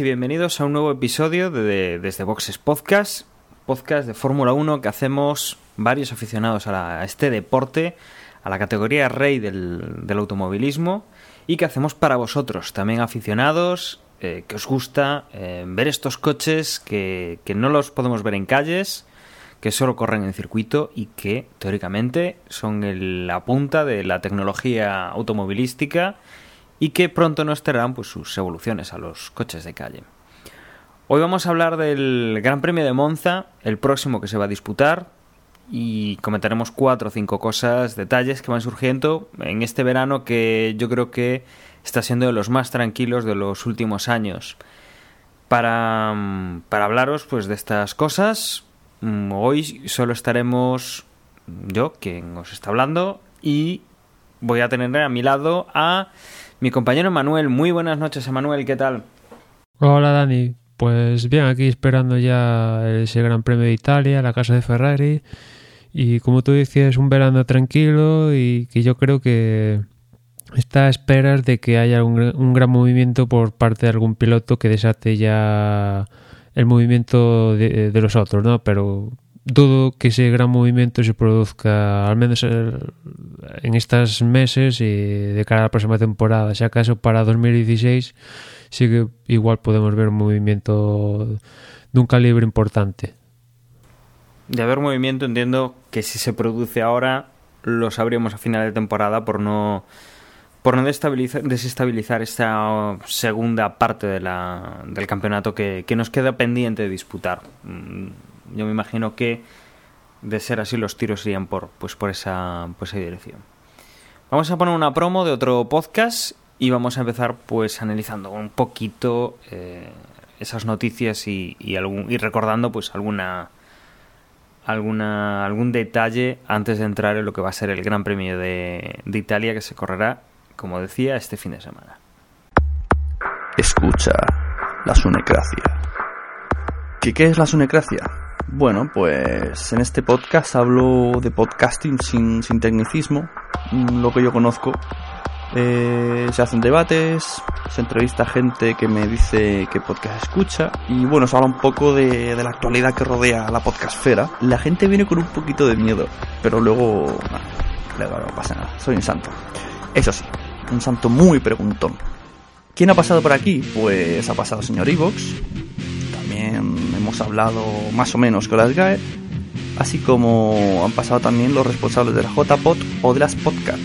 y bienvenidos a un nuevo episodio de, Desde Boxes Podcast, podcast de Fórmula 1 que hacemos varios aficionados a, este deporte, a la categoría rey del, automovilismo y que hacemos para vosotros, también aficionados, eh, que os gusta eh, ver estos coches que, que no los podemos ver en calles, que solo corren en circuito y que teóricamente son la punta de la tecnología automovilística y que pronto nos traerán pues, sus evoluciones a los coches de calle. Hoy vamos a hablar del Gran Premio de Monza, el próximo que se va a disputar, y comentaremos cuatro o cinco cosas, detalles que van surgiendo en este verano que yo creo que está siendo de los más tranquilos de los últimos años. Para, para hablaros pues de estas cosas, mm, hoy solo estaremos yo, quien os está hablando, y voy a tener a mi lado a mi compañero Manuel. Muy buenas noches, Emanuel, ¿qué tal? Hola, Dani. Pues bien, aquí esperando ya ese Gran Premio de Italia, la casa de Ferrari. Y como tú decías, un verano tranquilo y que yo creo que está a esperas de que haya un, gran movimiento por parte de algún piloto que desate ya el movimiento de, de los otros, ¿no? Pero dudo que ese gran movimiento se produzca al menos eh, en estos meses y de cara a la próxima temporada. Si acaso para 2016 sí que igual podemos ver un movimiento de un calibre importante. De haber movimiento entiendo que si se produce ahora lo sabríamos a final de temporada por no por no desestabilizar esta segunda parte del campeonato que, que nos queda pendiente de disputar mm, yo me imagino que de ser así los tiros irían por, pues por, esa, por esa dirección. Vamos a poner una promo de otro podcast y vamos a empezar pues analizando un poquito eh, esas noticias y, y, algún, y recordando pues alguna alguna algún detalle antes de entrar en lo que va a ser el Gran Premio de, de Italia que se correrá, como decía, este fin de semana. Escucha la sunecracia. ¿Qué, qué es la sunecracia? Bueno, pues en este podcast hablo de podcasting sin, sin tecnicismo, mm, lo que yo conozco. Eh, se hacen debates, se entrevista gente que me dice qué podcast escucha y bueno, se habla un poco de, de la actualidad que rodea la podcastfera. La gente viene con un poquito de miedo, pero luego, luego no pasa nada, soy un santo. Eso sí, un santo muy preguntón. ¿Quién ha pasado por aquí? Pues ha pasado el señor Evox, hemos hablado más o menos con las GAE, así como han pasado también los responsables de la JPod o de las Podcast.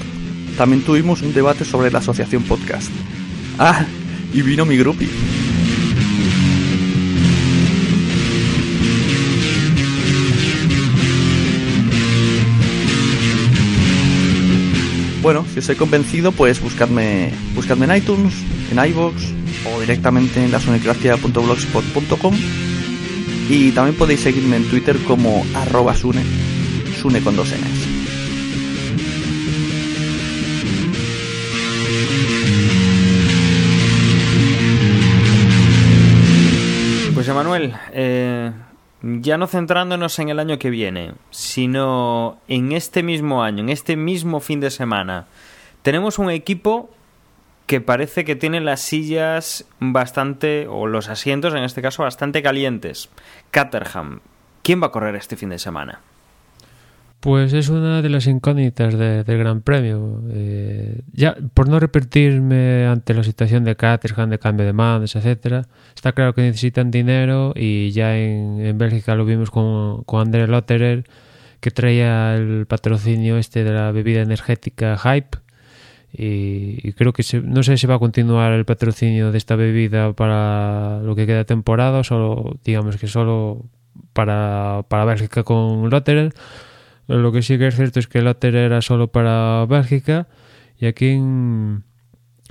También tuvimos un debate sobre la asociación podcast. Ah, y vino mi grupi. Bueno, si os he convencido, pues buscadme, buscadme en iTunes, en iVoox o directamente en lasonecracia.blogspot.com y también podéis seguirme en Twitter como arroba Sune, Sune con dos Ns. Pues Emanuel, eh, ya no centrándonos en el año que viene, sino en este mismo año, en este mismo fin de semana, tenemos un equipo que parece que tiene las sillas bastante, o los asientos en este caso, bastante calientes. Caterham, ¿quién va a correr este fin de semana? Pues es una de las incógnitas del Gran Premio. Eh, ya, por no repetirme ante la situación de Caterham, de cambio de mandos, etcétera, está claro que necesitan dinero y ya en, Bélgica lo vimos con, con André Lotterer, que traía el patrocinio este de la bebida energética Hype, y, creo que no sé si va a continuar el patrocinio de esta bebida para lo que queda temporada solo, digamos que solo para, para Bélgica con Lotterer. Lo que sí que es cierto es que Lotterer era solo para Bélgica y aquí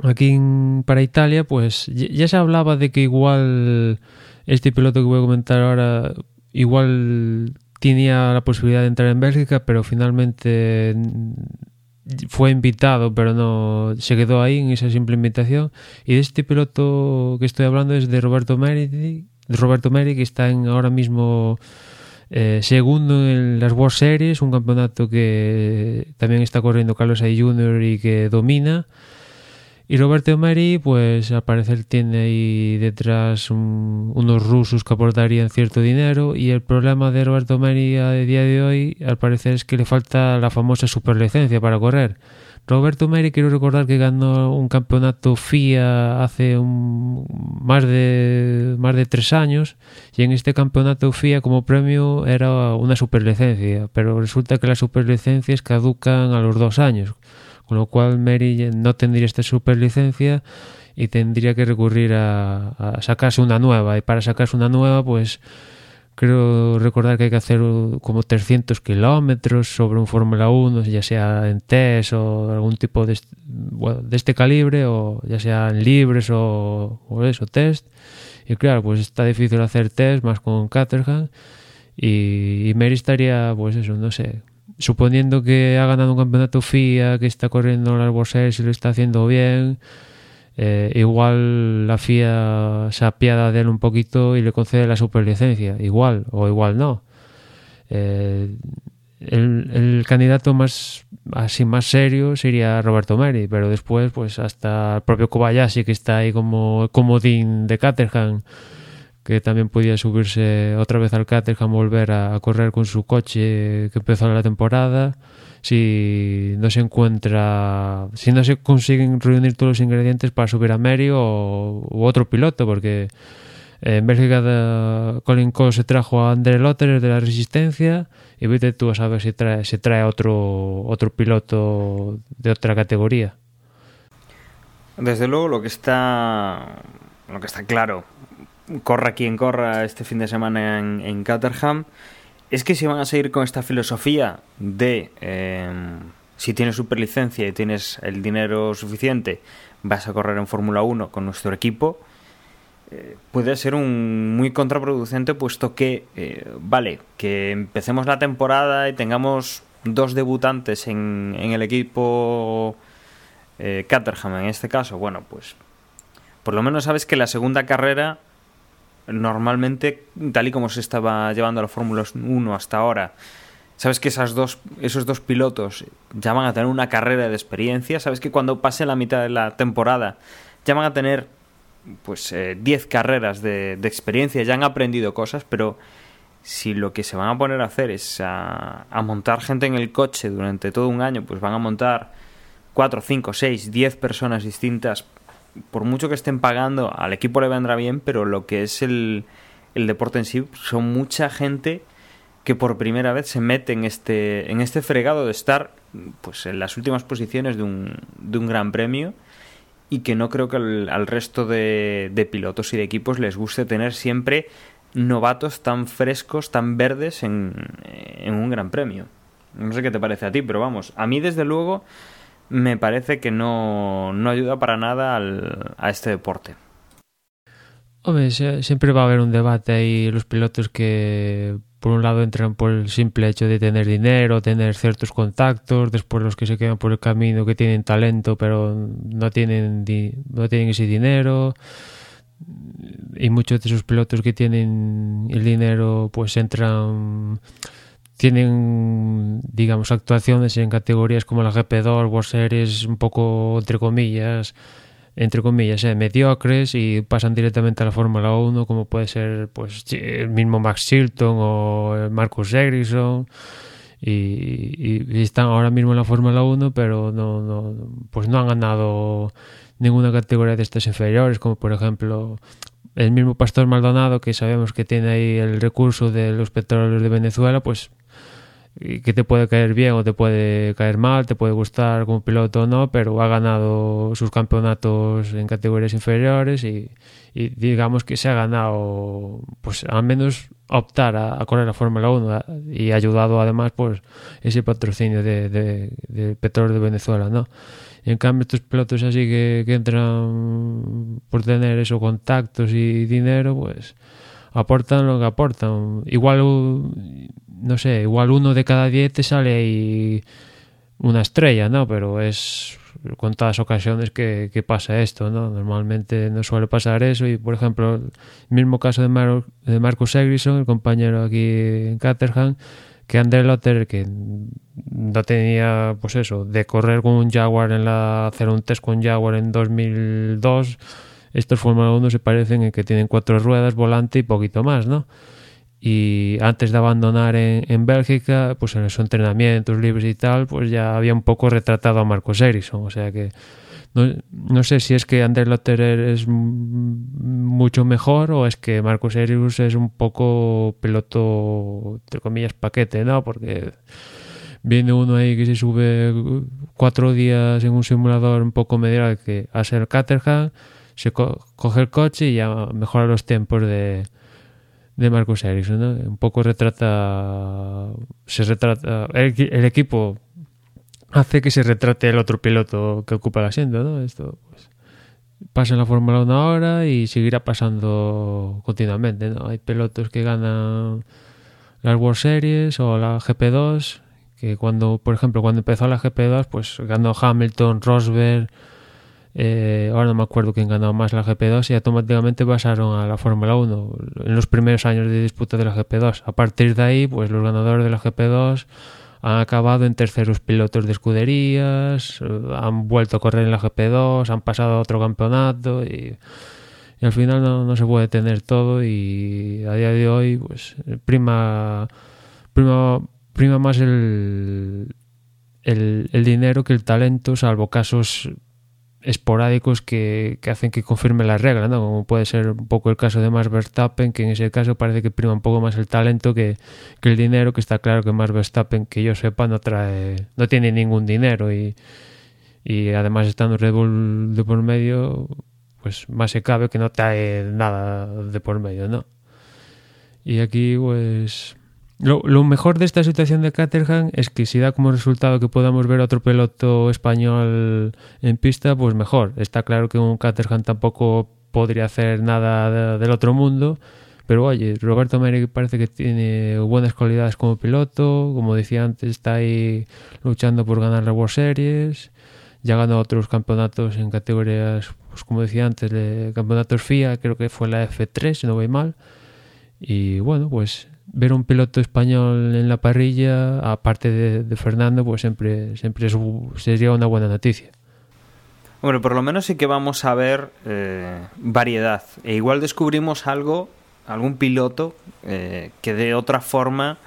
aquí para Italia pues ya se hablaba de que igual este piloto que voy a comentar ahora igual tenía la posibilidad de entrar en Bélgica pero finalmente fue invitado, pero no se quedó ahí en esa simple invitación. Y de este piloto que estoy hablando es de Roberto Meri, Roberto Meri que está en ahora mismo eh, segundo en las World Series, un campeonato que también está corriendo Carlos A. Jr. y que domina. Y Roberto Meri, pues al parecer tiene ahí detrás unos rusos que aportarían cierto dinero. Y el problema de Roberto Meri a día de hoy, al parecer, es que le falta la famosa superlicencia para correr. Roberto Meri, quiero recordar que ganó un campeonato FIA hace más, de, más de tres años y en este campeonato FIA como premio era una superlicencia, pero resulta que las superlicencias caducan a los dos años, con lo cual Meri no tendría esta superlicencia y tendría que recurrir a, sacarse una nueva y para sacarse una nueva pues creo recordar que hay que hacer como 300 kilómetros sobre un Fórmula 1, ya sea en test o algún tipo de, bueno, de este calibre, o ya sea en libres o, o, eso, test. Y claro, pues está difícil hacer test más con Caterham. Y, y Mary estaría, pues eso, no sé, suponiendo que ha ganado un campeonato FIA, que está corriendo las World y lo está haciendo bien eh, igual la FIA se apiada de él un poquito y le concede la superlicencia, igual o igual no. Eh, el, candidato más así más serio sería Roberto Meri, pero después pues hasta el propio Kobayashi que está ahí como comodín de Caterham que también podía subirse otra vez al Caterham volver a, correr con su coche que empezó la temporada si no se encuentra, si no se consiguen reunir todos los ingredientes para subir a Mary o otro piloto, porque en Bélgica de Colin Cole se trajo a André Lotter de la Resistencia y vete tú a saber si trae, trae otro, otro piloto de otra categoría. Desde luego lo que está lo que está claro, corra quien corra este fin de semana en, en Caterham, es que si van a seguir con esta filosofía de eh, si tienes superlicencia y tienes el dinero suficiente, vas a correr en Fórmula 1 con nuestro equipo, eh, puede ser un muy contraproducente puesto que, eh, vale, que empecemos la temporada y tengamos dos debutantes en, en el equipo eh, Caterham en este caso, bueno, pues por lo menos sabes que la segunda carrera normalmente, tal y como se estaba llevando la Fórmula 1 hasta ahora, sabes que esas dos, esos dos pilotos ya van a tener una carrera de experiencia, sabes que cuando pase la mitad de la temporada ya van a tener pues 10 eh, carreras de, de, experiencia, ya han aprendido cosas, pero si lo que se van a poner a hacer es a, a montar gente en el coche durante todo un año, pues van a montar 4, 5, 6, 10 personas distintas por mucho que estén pagando, al equipo le vendrá bien, pero lo que es el, el deporte en sí, son mucha gente que por primera vez se mete en este, en este fregado de estar pues en las últimas posiciones de un, de un gran premio y que no creo que al, resto de, de, pilotos y de equipos les guste tener siempre novatos tan frescos, tan verdes en, en un gran premio. No sé qué te parece a ti, pero vamos, a mí desde luego me parece que no, no ayuda para nada al, a este deporte. Hombre, siempre va a haber un debate ahí los pilotos que por un lado entran por el simple hecho de tener dinero, tener ciertos contactos, después los que se quedan por el camino que tienen talento pero no tienen, no tienen ese dinero y muchos de esos pilotos que tienen el dinero pues entran tienen, digamos, actuaciones en categorías como la GP2, World Series, un poco, entre comillas, entre comillas, eh, mediocres y pasan directamente a la Fórmula 1, como puede ser pues el mismo Max Chilton o Marcus Ericsson. Y, están ahora mismo en la Fórmula 1, pero no, no, pues no han ganado ninguna categoría de estas inferiores, como por ejemplo el mismo Pastor Maldonado, que sabemos que tiene ahí el recurso de los petróleos de Venezuela, pues que te puede caer bien o te puede caer mal, te puede gustar como piloto o no, pero ha ganado sus campeonatos en categorías inferiores y, y digamos que se ha ganado, pues al menos optar a, a correr la Fórmula 1 y ha ayudado además pues ese patrocinio de, de, de petróleo de Venezuela, ¿no? Y en cambio estos pilotos así que, que entran por tener esos contactos y dinero, pues aportan lo que aportan. Igual no sé, igual uno de cada diez te sale ahí una estrella, ¿no? Pero es con todas ocasiones que, que, pasa esto, ¿no? Normalmente no suele pasar eso y, por ejemplo, el mismo caso de, Mar de Marcus Egrison, el compañero aquí en Caterham, que André Lotter, que no tenía, pues eso, de correr con un Jaguar en la, hacer un test con Jaguar en 2002, estos Fórmula 1 se parecen en que tienen cuatro ruedas, volante y poquito más, ¿no? Y antes de abandonar en, en, Bélgica, pues en esos entrenamientos libres y tal, pues ya había un poco retratado a Marcos Ericsson, o sea que no, no sé si es que Ander Lotterer es mucho mejor o es que Marcos Ericsson es un poco piloto, entre comillas, paquete, ¿no? Porque viene uno ahí que se sube cuatro días en un simulador un poco medial que a ser Caterham, se co coge el coche y ya mejora los tiempos de de Marcus Ericsson, ¿no? Un poco retrata, se retrata, el, equipo hace que se retrate el otro piloto que ocupa el asiento, ¿no? Esto pues, pasa en la Fórmula 1 ahora y seguirá pasando continuamente, ¿no? Hay pilotos que ganan las World Series o la GP2, que cuando, por ejemplo, cuando empezó la GP2, pues ganó Hamilton, Rosberg, eh, ahora no me acuerdo quién ganó más la GP2 y automáticamente pasaron a la Fórmula 1 en los primeros años de disputa de la GP2. A partir de ahí, pues los ganadores de la GP2 han acabado en terceros pilotos de escuderías, han vuelto a correr en la GP2, han pasado a otro campeonato y, al final no, no, se puede tener todo y a día de hoy pues prima prima, prima más el, el dinero que el talento, salvo casos esporádicos que, que, hacen que confirme la regla, ¿no? como puede ser un poco el caso de Max Verstappen, que en ese caso parece que prima un poco más el talento que, que el dinero, que está claro que Max Verstappen, que yo sepa, no trae, no tiene ningún dinero y, y además estando Red Bull de por medio, pues más se cabe que no trae nada de por medio, ¿no? Y aquí pues lo, mejor de esta situación de Caterham es que si da como resultado que podamos ver otro piloto español en pista, pues mejor. Está claro que un Caterham tampoco podría hacer nada de, del otro mundo, pero oye, Roberto Meri parece que tiene buenas cualidades como piloto, como decía antes, está ahí luchando por ganar la World Series, ya ganó otros campeonatos en categorías, pues como decía antes, de campeonatos FIA, creo que fue la F3, si no voy mal. Y bueno, pues ver un piloto español en la parrilla, aparte de, de Fernando, pues siempre, siempre es, sería una buena noticia. Bueno, por lo menos sí que vamos a ver eh, variedad. E igual descubrimos algo, algún piloto eh, que de otra forma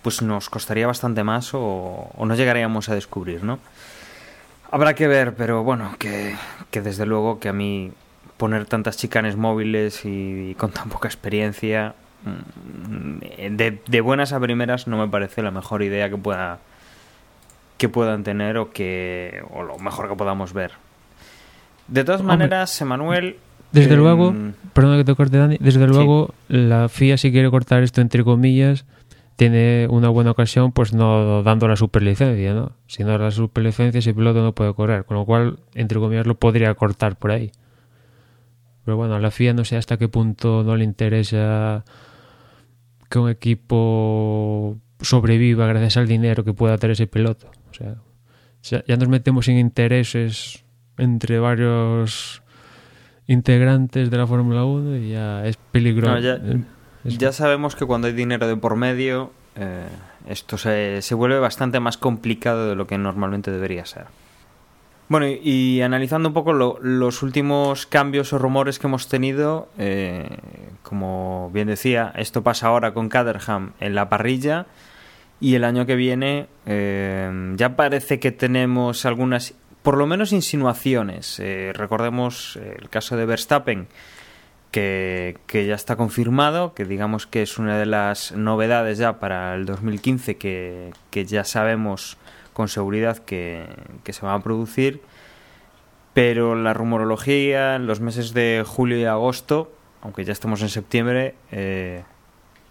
pues nos costaría bastante más o, o, no llegaríamos a descubrir, ¿no? Habrá que ver, pero bueno, que, que desde luego que a mí poner tantas chicanes móviles y, con tan poca experiencia de, de, buenas a primeras no me parece la mejor idea que pueda que puedan tener o que o lo mejor que podamos ver. De todas Hombre, maneras, Emanuel. Desde eh, luego, perdona que te corte, Dani. Desde luego, sí. la FIA, si quiere cortar esto entre comillas, tiene una buena ocasión, pues no dando la superlicencia, ¿no? Si no la superlicencia, ese piloto no puede correr, con lo cual, entre comillas, lo podría cortar por ahí. Pero bueno, a la FIA no sé hasta qué punto no le interesa que un equipo sobreviva gracias al dinero que pueda tener ese piloto. O sea, ya nos metemos en intereses entre varios integrantes de la Fórmula 1 y ya es peligroso. No, ya, es... ya, sabemos que cuando hay dinero de por medio, eh, esto se, se vuelve bastante más complicado de lo que normalmente debería ser. Bueno, y, analizando un poco lo, los últimos cambios o rumores que hemos tenido, eh, como bien decía, esto pasa ahora con Caterham en la parrilla y el año que viene eh, ya parece que tenemos algunas, por lo menos insinuaciones. Eh, recordemos el caso de Verstappen, que, que, ya está confirmado, que digamos que es una de las novedades ya para el 2015 que, que ya sabemos con seguridad que, que, se van a producir, pero la rumorología en los meses de julio y agosto, aunque ya estamos en septiembre, eh,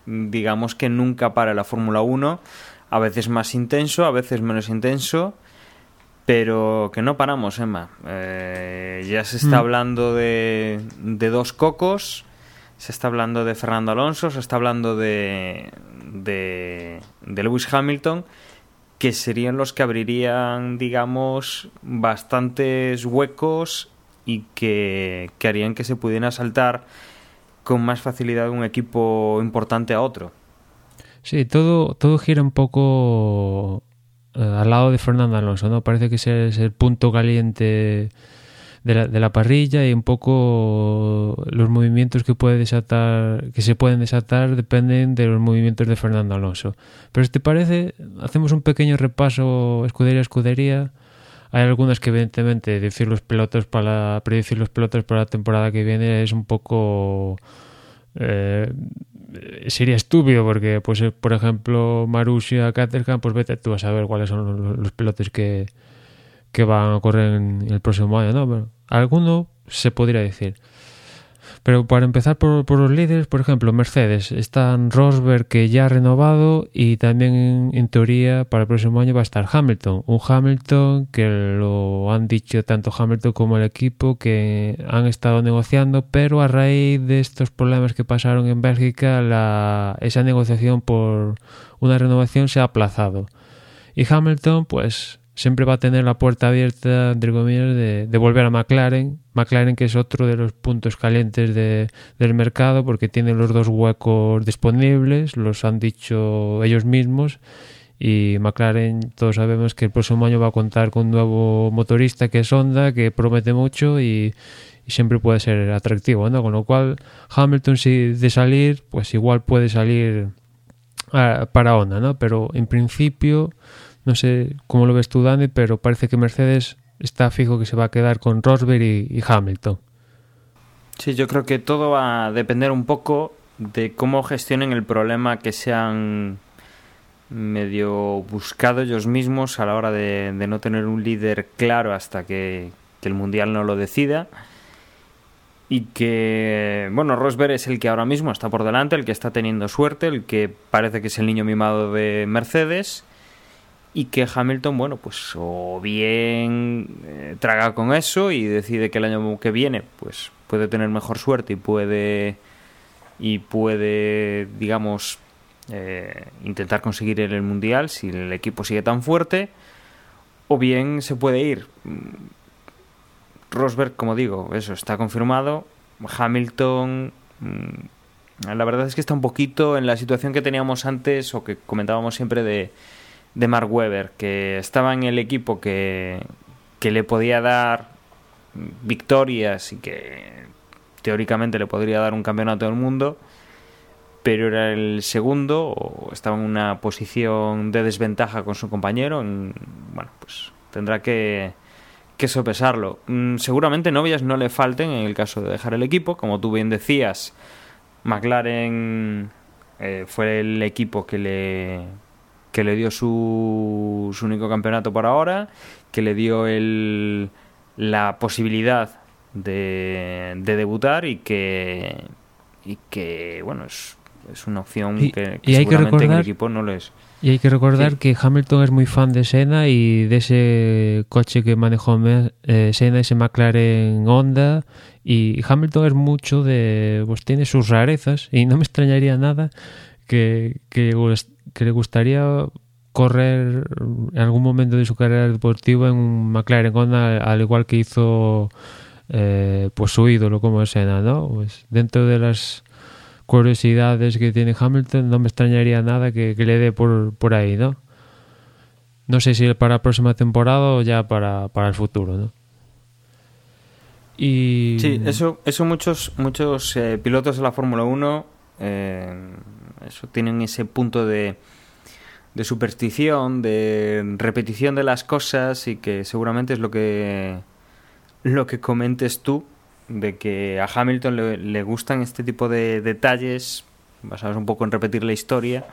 digamos que nunca para la Fórmula 1, a veces más intenso, a veces menos intenso, pero que no paramos, Emma. Eh, ya se está mm. hablando de, de dos cocos, se está hablando de Fernando Alonso, se está hablando de, de, de Lewis Hamilton que serían los que abrirían, digamos, bastantes huecos y que, que harían que se pudiera saltar con más facilidad un equipo importante a otro. Sí, todo, todo gira un poco eh, al lado de Fernando Alonso, ¿no? Parece que ese es el punto caliente de la, de la parrilla y un poco los movimientos que puede desatar que se pueden desatar dependen de los movimientos de Fernando Alonso. Pero si te parece, hacemos un pequeño repaso escudería a escudería. Hay algunas que evidentemente decir los pelotos para predecir los pelotos para la temporada que viene es un poco eh, sería estúpido porque pues eh, por ejemplo Marussia Caterham pues vete tú a saber cuáles son los, los pelotes que, que van a correr en el próximo año, ¿no? Pero alguno se podría decir. Pero para empezar por, los líderes, por ejemplo, Mercedes, están Rosberg que ya ha renovado y también en, en, teoría para el próximo año va a estar Hamilton. Un Hamilton que lo han dicho tanto Hamilton como el equipo que han estado negociando, pero a raíz de estos problemas que pasaron en Bélgica, la, esa negociación por una renovación se ha aplazado. Y Hamilton, pues siempre va a tener la puerta abierta, entre comillas, de, de, volver a McLaren. McLaren que es otro de los puntos calientes de, del mercado porque tiene los dos huecos disponibles, los han dicho ellos mismos. Y McLaren, todos sabemos que el próximo año va a contar con un nuevo motorista que es Honda, que promete mucho y, siempre puede ser atractivo, ¿no? Con lo cual, Hamilton, si de salir, pues igual puede salir a, para Honda, ¿no? Pero en principio no sé cómo lo ves tú, Dani, pero parece que Mercedes está fijo que se va a quedar con Rosberg y, Hamilton. Sí, yo creo que todo va a depender un poco de cómo gestionen el problema que se han medio buscado ellos mismos a la hora de, de no tener un líder claro hasta que, que, el Mundial no lo decida. Y que, bueno, Rosberg es el que ahora mismo está por delante, el que está teniendo suerte, el que parece que es el niño mimado de Mercedes y que Hamilton, bueno, pues o bien eh, traga con eso y decide que el año que viene, pues puede tener mejor suerte y puede y puede, digamos, eh, intentar conseguir el mundial si el equipo sigue tan fuerte, o bien se puede ir. Rosberg, como digo, eso está confirmado. Hamilton, mm, la verdad es que está un poquito en la situación que teníamos antes o que comentábamos siempre de de Mark Webber, que estaba en el equipo que, que le podía dar victorias y que teóricamente le podría dar un campeonato del mundo, pero era el segundo o estaba en una posición de desventaja con su compañero. En, bueno, pues tendrá que, que sopesarlo. Mm, seguramente novias no le falten en el caso de dejar el equipo, como tú bien decías. McLaren eh, fue el equipo que le que le dio su, su único campeonato por ahora, que le dio el, la posibilidad de, de debutar y que, y que bueno, es, es una opción y, que, que y hay seguramente que recordar, el equipo no lo es. Y hay que recordar Sí. que Hamilton es muy fan de Senna y de ese coche que manejó eh, Senna, ese McLaren Honda. Y Hamilton es mucho de. Pues tiene sus rarezas y no me extrañaría nada que, le gustaría correr en algún momento de su carrera deportiva en un McLaren al igual que hizo eh, pues su ídolo como es Senna, ¿no? Pues dentro de las curiosidades que tiene Hamilton, no me extrañaría nada que, le dé por, por ahí, ¿no? No sé si para la próxima temporada o ya para, para el futuro, ¿no? Y... Sí, eso, eso muchos, muchos eh, pilotos de la Fórmula 1 eh, eso tienen ese punto de, de superstición, de repetición de las cosas y que seguramente es lo que lo que comentes tú de que a Hamilton le, le gustan este tipo de detalles basados un poco en repetir la historia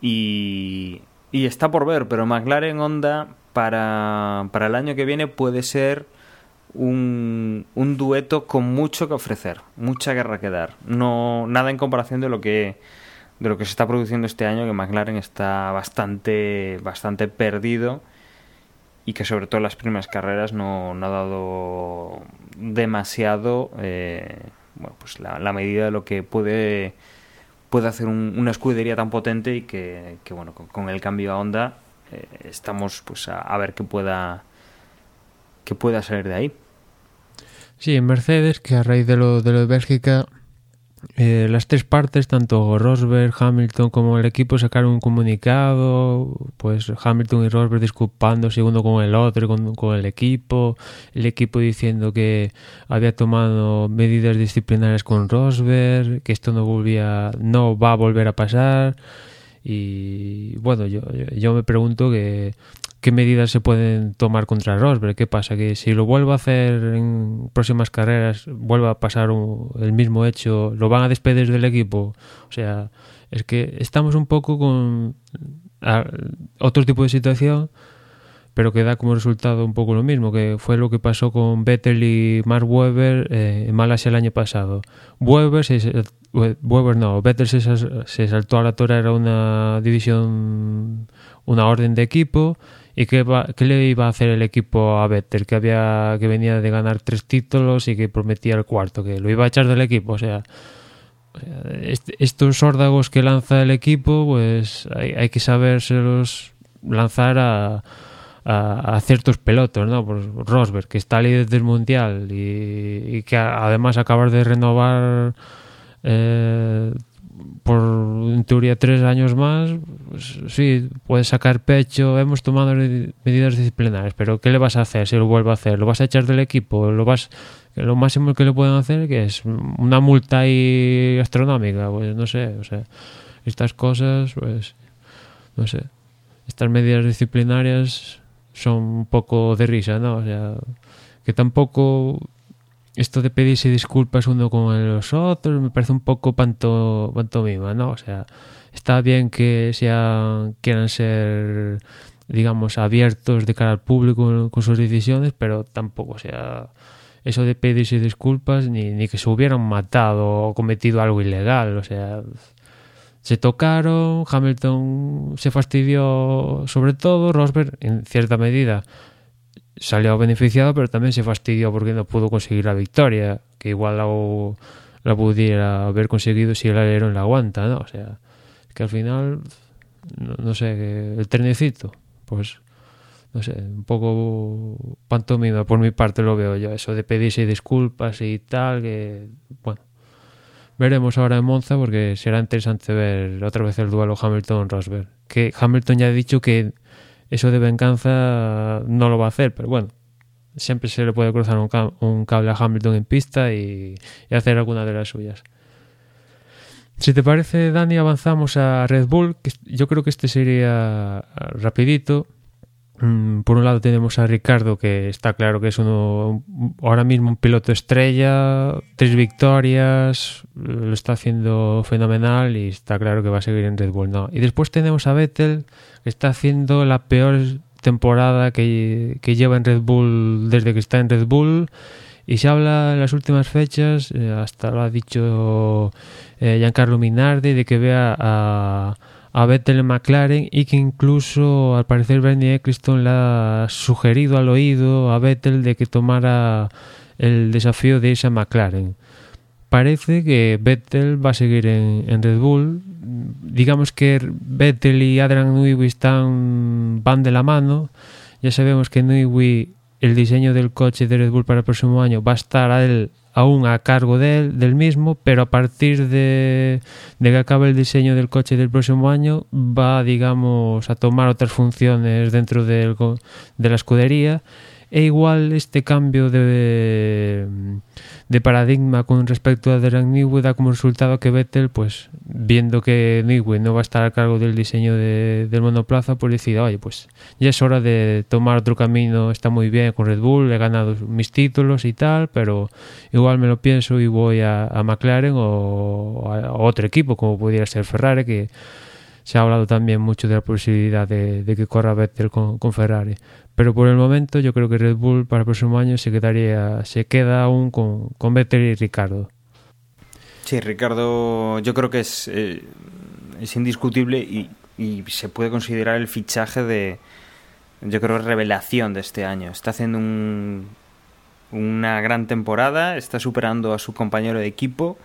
y, está por ver, pero McLaren Honda para, para el año que viene puede ser un, un, dueto con mucho que ofrecer, mucha guerra que dar. No, nada en comparación de lo que de lo que se está produciendo este año, que McLaren está bastante, bastante perdido y que sobre todo en las primeras carreras no, no ha dado demasiado eh, bueno, pues la, medida de lo que puede, puede hacer un, una escudería tan potente y que, bueno, con, el cambio a Honda eh, estamos pues a, a, ver qué pueda qué pueda salir de ahí. Sí, en Mercedes, que a raíz de lo de, lo de Bélgica eh, las tres partes, tanto Rosberg, Hamilton como el equipo sacaron un comunicado, pues Hamilton y Rosberg disculpándose uno con el otro, con, con el equipo, el equipo diciendo que había tomado medidas disciplinarias con Rosberg, que esto no volvía, no va a volver a pasar. Y bueno, yo, yo me pregunto que qué medidas se pueden tomar contra Rosberg. ¿Qué pasa? Que si lo vuelvo a hacer en próximas carreras, vuelva a pasar el mismo hecho, ¿lo van a despedir del equipo? O sea, es que estamos un poco con otro tipo de situación, pero que da como resultado un poco lo mismo, que fue lo que pasó con Vettel y Mark Webber eh, en Malasia el año pasado. Webber, se, Webber no, Vettel se, se saltó a la torre, era una división, una orden de equipo ¿Y qué, va, qué, le iba a hacer el equipo a Vettel? Que, había, que venía de ganar tres títulos y que prometía el cuarto, que lo iba a echar del equipo. O sea, estos órdagos que lanza el equipo, pues hay, hay que sabérselos lanzar a, a, a, ciertos pelotos, ¿no? Pues Rosberg, que está líder del mundial y, que además acabar de renovar eh, por en teoría tres años más, pues, sí, puedes sacar pecho, hemos tomado medidas disciplinarias, pero ¿qué le vas a hacer si lo vuelve a hacer? ¿Lo vas a echar del equipo? ¿Lo vas lo máximo que le pueden hacer que es una multa ahí astronómica? Pues no sé, estas cosas, pues no sé. Estas medidas disciplinarias son un poco de risa, ¿no? O sea, que tampoco esto de pedirse disculpas uno con los otros me parece un poco panto, pantomima, ¿no? O sea, está bien que sean, quieran ser, digamos, abiertos de cara al público con sus decisiones, pero tampoco, o sea, eso de pedirse disculpas ni, ni que se hubieran matado o cometido algo ilegal, o sea, se tocaron, Hamilton se fastidió sobre todo, Rosberg en cierta medida salió beneficiado, pero también se fastidió porque no pudo conseguir la victoria, que igual la, pudiera haber conseguido si el alerón la aguanta, ¿no? O sea, que al final, no, no sé, el trenecito, pues, no sé, un poco pantomima por mi parte lo veo yo, eso de pedirse disculpas y tal, que, bueno, veremos ahora en Monza porque será interesante ver otra vez el duelo Hamilton-Rosberg. Que Hamilton ya ha dicho que eso de venganza no lo va a hacer, pero bueno, siempre se le puede cruzar un, un cable a Hamilton en pista y, y, hacer alguna de las suyas. Si te parece, Dani, avanzamos a Red Bull, que yo creo que este sería rapidito. Mm, por un lado tenemos a Ricardo, que está claro que es uno ahora mismo un piloto estrella, tres victorias, lo está haciendo fenomenal y está claro que va a seguir en Red Bull. No. Y después tenemos a Vettel, está haciendo la peor temporada que, lleva en Red Bull desde que está en Red Bull. Y se habla en las últimas fechas, eh, hasta lo ha dicho eh, Giancarlo Minardi, de que vea a a Vettel en McLaren y que incluso al parecer Bernie Eccleston le ha sugerido al oído a Vettel de que tomara el desafío de irse a McLaren. Parece que Vettel va a seguir en, Red Bull. Digamos que Vettel y Adrian Newey están van de la mano. Ya sabemos que Newey el diseño del coche de Red Bull para el próximo año va a estar aún a cargo de él, del mismo, pero a partir de, de, que acabe el diseño del coche del próximo año va, digamos, a tomar otras funciones dentro del, de la escudería e igual este cambio de, de paradigma con respecto a Derek Newey da como resultado que Vettel, pues viendo que Newey no va a estar a cargo del diseño de, del monoplaza, pues decida, oye, pues ya es hora de tomar otro camino, está muy bien con Red Bull, he ganado mis títulos y tal, pero igual me lo pienso y voy a, a McLaren o a, a otro equipo, como pudiera ser Ferrari, que se ha hablado también mucho de la posibilidad de, que corra Vettel con, Ferrari. Pero por el momento yo creo que Red Bull para el próximo año se quedaría, se queda aún con, con Vettel y Ricardo. Sí, Ricardo yo creo que es, eh, es indiscutible y, y, se puede considerar el fichaje de, yo creo, revelación de este año. Está haciendo un, una gran temporada, está superando a su compañero de equipo,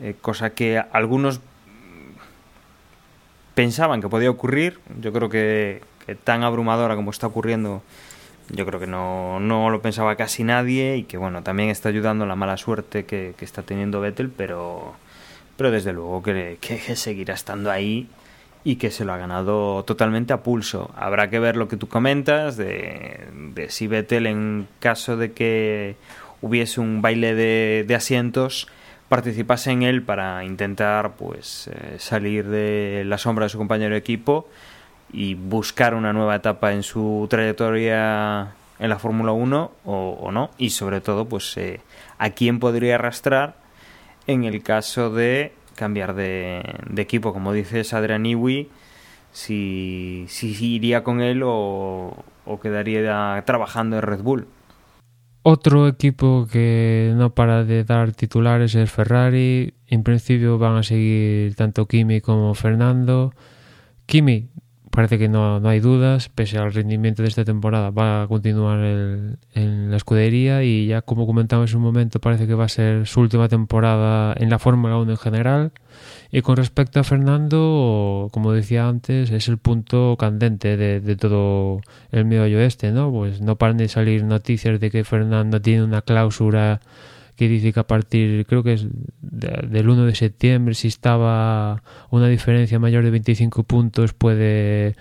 eh, cosa que algunos pensaban que podía ocurrir. Yo creo que, que tan abrumadora como está ocurriendo, yo creo que no, no lo pensaba casi nadie y que bueno, también está ayudando la mala suerte que, está teniendo Vettel, pero, pero desde luego que, que, seguirá estando ahí y que se lo ha ganado totalmente a pulso. Habrá que ver lo que tú comentas de, de si Vettel en caso de que hubiese un baile de, de asientos participase en él para intentar pues eh, salir de la sombra de su compañero de equipo y buscar una nueva etapa en su trayectoria en la Fórmula 1 o, no. Y sobre todo pues eh, a quién podría arrastrar en el caso de cambiar de, equipo. Como dices Adrian Iwi si, iría con él o quedaría trabajando en Red Bull otro equipo que no para de dar titulares es Ferrari. En principio van a seguir tanto Kimi como Fernando. Kimi parece que no, no hay dudas, pese al rendimiento de esta temporada, va a continuar el, en la escudería y ya como comentamos en un momento, parece que va a ser su última temporada en la Fórmula 1 en general. Y con respecto a Fernando, como decía antes, es el punto candente de, de todo el medio oeste, ¿no? Pues no paran de salir noticias de que Fernando tiene una cláusula que dice que a partir, creo que es del 1 de septiembre, si estaba una diferencia mayor de 25 puntos, puede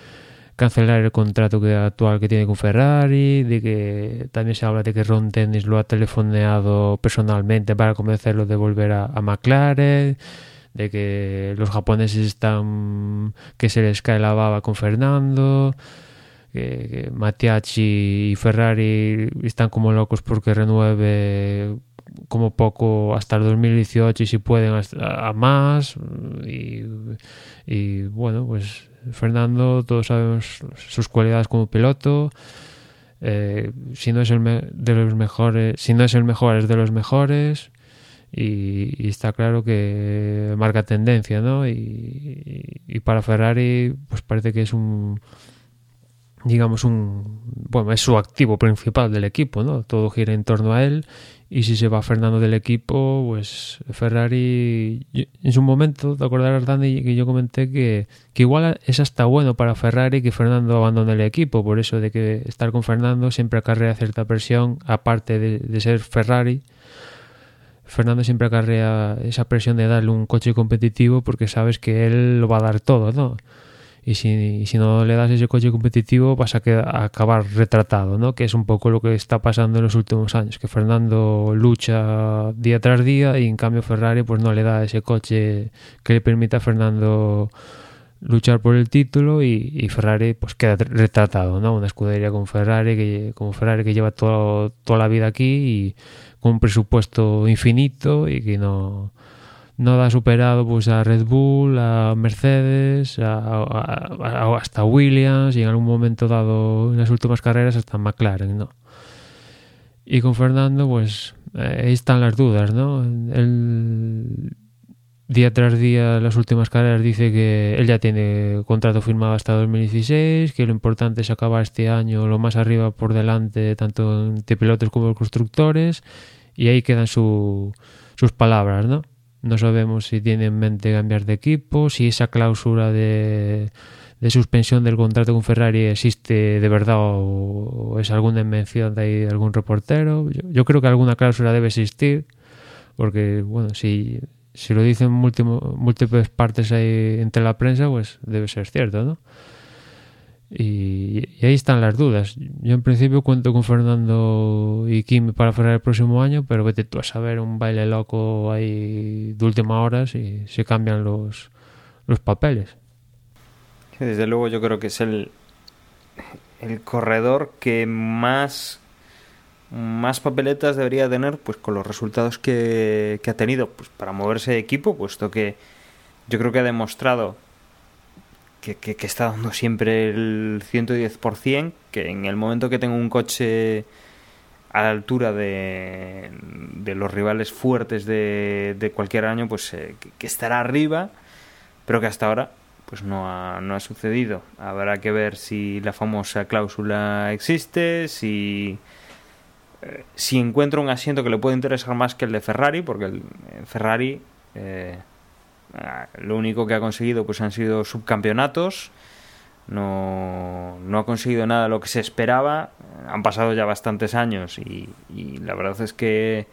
cancelar el contrato que, actual que tiene con Ferrari, de que también se habla de que Ron Dennis lo ha telefoneado personalmente para convencerlo de volver a, a McLaren, de que los japoneses están que se les cae la baba con Fernando, que, que Mattiacci y Ferrari están como locos porque renueve como poco hasta el 2018 y si pueden a más y, bueno pues Fernando todos sabemos sus cualidades como piloto eh, si no es el de los mejores si no es el mejor es de los mejores y, está claro que marca tendencia ¿no? Y, para Ferrari pues parece que es un digamos un bueno es su activo principal del equipo no todo gira en torno a él y si se va Fernando del equipo, pues Ferrari, en su momento, te acordarás, Dani, que yo comenté que, que igual es hasta bueno para Ferrari que Fernando abandone el equipo, por eso de que estar con Fernando siempre acarrea cierta presión, aparte de, de ser Ferrari. Fernando siempre acarrea esa presión de darle un coche competitivo porque sabes que él lo va a dar todo, ¿no? Y si, si no le das ese coche competitivo vas a, a, acabar retratado, ¿no? que es un poco lo que está pasando en los últimos años, que Fernando lucha día tras día y en cambio Ferrari pues no le da ese coche que le permita a Fernando luchar por el título y, y Ferrari pues queda retratado, ¿no? Una escudería con Ferrari que como Ferrari que lleva todo, toda la vida aquí y con un presupuesto infinito y que no no ha superado pues a Red Bull, a Mercedes, a, a, hasta Williams y en algún momento dado en las últimas carreras hasta McLaren, ¿no? Y con Fernando, pues eh, ahí están las dudas, ¿no? Él día tras día las últimas carreras dice que él ya tiene contrato firmado hasta 2016, que lo importante es acabar este año lo más arriba por delante, tanto de pilotos como de constructores, y ahí quedan su, sus palabras, ¿no? No sabemos si tiene en mente cambiar de equipo, si esa cláusula de, de suspensión del contrato con Ferrari existe de verdad o, es alguna invención de, ahí algún reportero. Yo, yo, creo que alguna cláusula debe existir, porque, bueno, si, si lo dicen múltiples partes ahí entre la prensa, pues debe ser cierto, ¿no? Y, ahí están las dudas. Yo en principio cuento con Fernando y Kim para cerrar el próximo año, pero vete tú a saber un baile loco ahí de última hora si se cambian los, los papeles. Desde luego yo creo que es el, el corredor que más, más papeletas debería tener pues con los resultados que, que ha tenido pues, para moverse de equipo, puesto que yo creo que ha demostrado que, que, que, está dando siempre el 110%, que en el momento que tengo un coche a la altura de, de los rivales fuertes de, de cualquier año, pues eh, que, estará arriba, pero que hasta ahora pues no ha, no ha sucedido. Habrá que ver si la famosa cláusula existe, si, eh, si encuentra un asiento que le puede interesar más que el de Ferrari, porque el, el Ferrari... Eh, lo único que ha conseguido pues han sido subcampeonatos no, no ha conseguido nada de lo que se esperaba. Han pasado ya bastantes años y, la verdad es que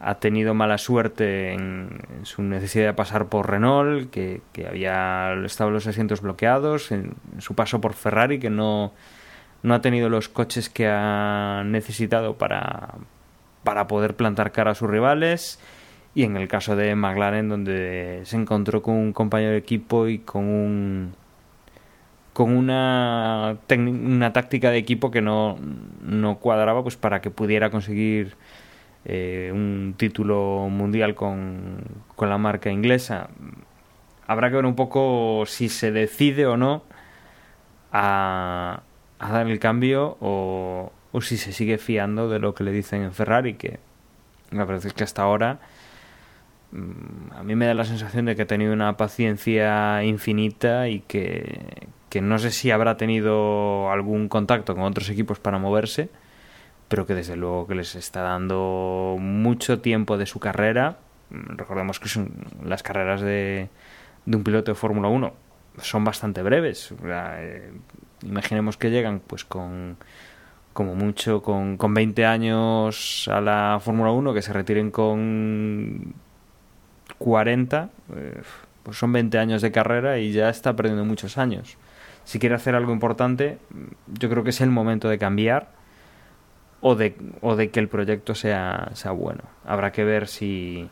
ha tenido mala suerte en, su necesidad de pasar por Renault, que, que, había estado los asientos bloqueados, en, su paso por Ferrari, que no, no ha tenido los coches que ha necesitado para, para poder plantar cara a sus rivales. Y en el caso de McLaren, donde se encontró con un compañero de equipo y con un con una, una táctica de equipo que no, no cuadraba pues para que pudiera conseguir eh, un título mundial con, con la marca inglesa. Habrá que ver un poco si se decide o no a, a dar el cambio o, o, si se sigue fiando de lo que le dicen en Ferrari, que me parece que hasta ahora a mí me da la sensación de que ha tenido una paciencia infinita y que, que no sé si habrá tenido algún contacto con otros equipos para moverse, pero que desde luego que les está dando mucho tiempo de su carrera. Recordemos que son las carreras de, de un piloto de Fórmula 1 son bastante breves. Eh, imaginemos que llegan pues con como mucho con, con 20 años a la Fórmula 1, que se retiren con 40, eh, pues son 20 años de carrera y ya está perdiendo muchos años si quiere hacer algo importante, yo creo que es el momento de cambiar o de, o de que el proyecto sea, sea bueno. Habrá que ver si,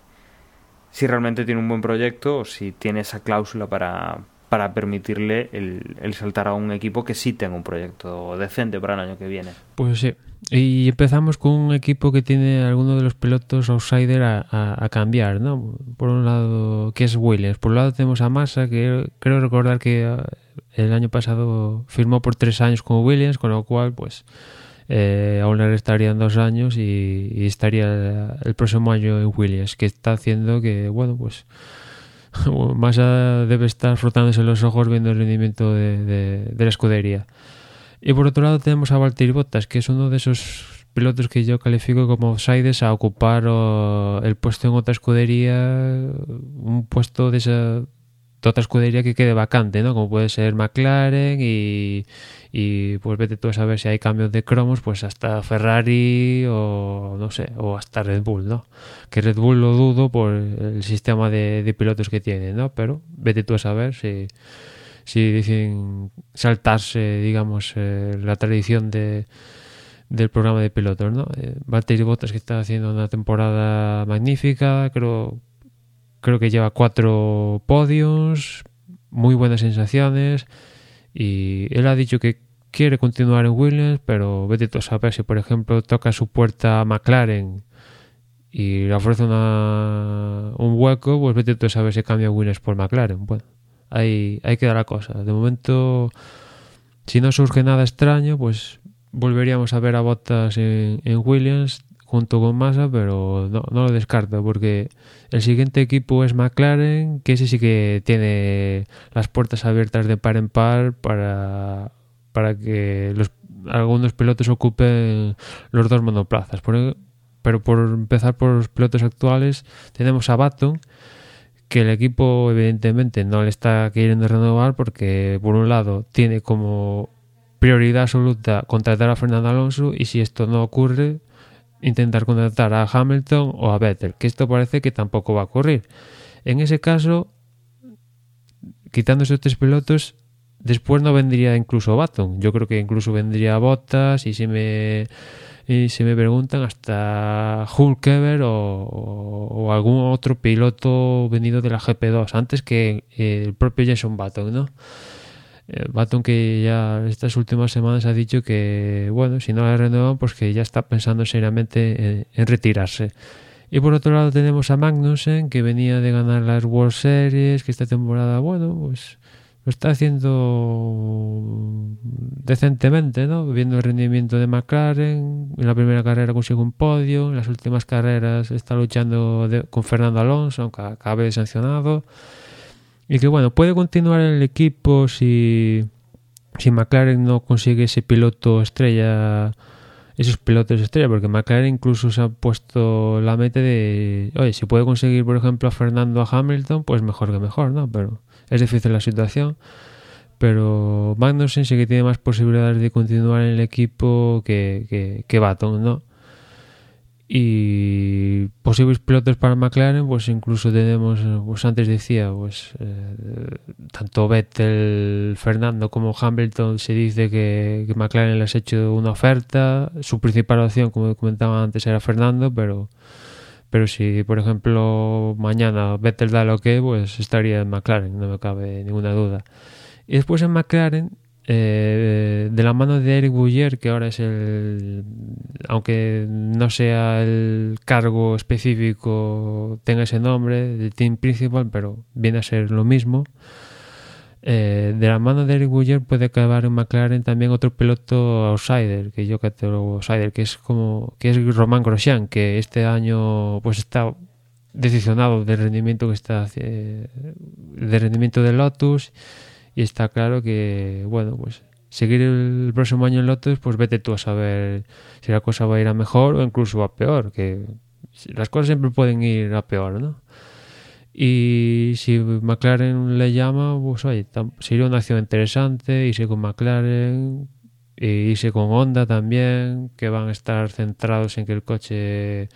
si realmente tiene un buen proyecto o si tiene esa cláusula para, para permitirle el, el, saltar a un equipo que sí tenga un proyecto decente para el año que viene. Pues sí. Y empezamos con un equipo que tiene alguno de los pilotos outsider a, cambiar, ¿no? Por un lado, que es Williams. Por un lado tenemos a Massa, que creo recordar que eh, el año pasado firmó por tres años con Williams, con lo cual, pues, eh, aún le estarían dos años y, y estaría el próximo año en Williams, que está haciendo que, bueno, pues Massa debe estar frotándose los ojos viendo el rendimiento de, de, de, la escudería. Y por otro lado tenemos a Valtteri Bottas, que es uno de esos pilotos que yo califico como outsiders a ocupar o, el puesto en otra escudería, un puesto de esa de otra escudería que quede vacante, ¿no? Como puede ser McLaren y, y pues vete tú a saber si hay cambios de cromos, pues hasta Ferrari o no sé, o hasta Red Bull, ¿no? Que Red Bull lo dudo por el sistema de, de pilotos que tiene, ¿no? Pero vete tú a saber si, si dicen saltarse, digamos, eh, la tradición de del programa de pilotos, ¿no? Eh, Valtteri Bottas que está haciendo una temporada magnífica, creo creo que lleva cuatro podios, muy buenas sensaciones y él ha dicho que quiere continuar en Williams, pero vete tú a saber si por ejemplo toca su puerta a McLaren y le ofrece una, un hueco, pues vete tú a saber si cambia Williams por McLaren. Bueno, ahí, ahí queda la cosa. De momento, si no surge nada extraño, pues volveríamos a ver a Bottas en, Williams junto con Massa, pero no, lo descarto porque el siguiente equipo es McLaren, que ese sí que tiene las puertas abiertas de par en par para, para que los, algunos pilotos ocupen los dos monoplazas. Por, pero por empezar por los pilotos actuales, tenemos a Baton, que el equipo evidentemente no le está queriendo renovar porque por un lado tiene como prioridad absoluta contratar a Fernando Alonso y si esto no ocurre intentar contratar a Hamilton o a Vettel, que esto parece que tampoco va a ocurrir. En ese caso, quitando esos tres pilotos, después no vendría incluso Baton. Yo creo que incluso vendría Bottas y si me y si me preguntan hasta Hulkever o, o, algún otro piloto venido de la GP2 antes que el propio Jason Baton, ¿no? Eh, Baton que ya estas últimas semanas ha dicho que, bueno, si no la renuevan, pues que ya está pensando seriamente en, en, retirarse. Y por otro lado tenemos a Magnussen, que venía de ganar las World Series, que esta temporada, bueno, pues lo está haciendo decentemente, ¿no? Viendo el rendimiento de McLaren, en la primera carrera consigue un podio, en las últimas carreras está luchando de, con Fernando Alonso, aunque acabe sancionado. Y que bueno, puede continuar en el equipo si, si McLaren no consigue ese piloto estrella, esos pilotos estrella, porque McLaren incluso se ha puesto la meta de, oye, si puede conseguir, por ejemplo, a Fernando a Hamilton, pues mejor que mejor, ¿no? Pero es difícil la situación. pero Magnussen sí que tiene más posibilidades de continuar en el equipo que, que, que Baton, ¿no? y posibles pilotos para McLaren pues incluso tenemos pues antes decía pues eh, tanto Vettel Fernando como Hamilton se dice que, que, McLaren les ha hecho una oferta su principal opción como comentaba antes era Fernando pero pero si por ejemplo mañana Vettel da lo que pues estaría en McLaren no me cabe ninguna duda y después en McLaren eh, de la mano de Eric Bouyer, que ahora es el, aunque no sea el cargo específico, tenga ese nombre de Team Principal, pero viene a ser lo mismo. Eh, de la mano de Eric Bouyer puede acabar en McLaren también otro piloto outsider, que yo catalogo outsider, que es como que es Román Grosjean, que este año pues está decepcionado del rendimiento que está eh, de rendimiento de Lotus y está claro que, bueno, pues seguir el próximo año en Lotus, pues vete tú a saber si la cosa va a ir a mejor o incluso a peor, que las cosas siempre pueden ir a peor, ¿no? Y si McLaren le llama, pues oye, sería una acción interesante, irse con McLaren, e irse con Honda también, que van a estar centrados en que el coche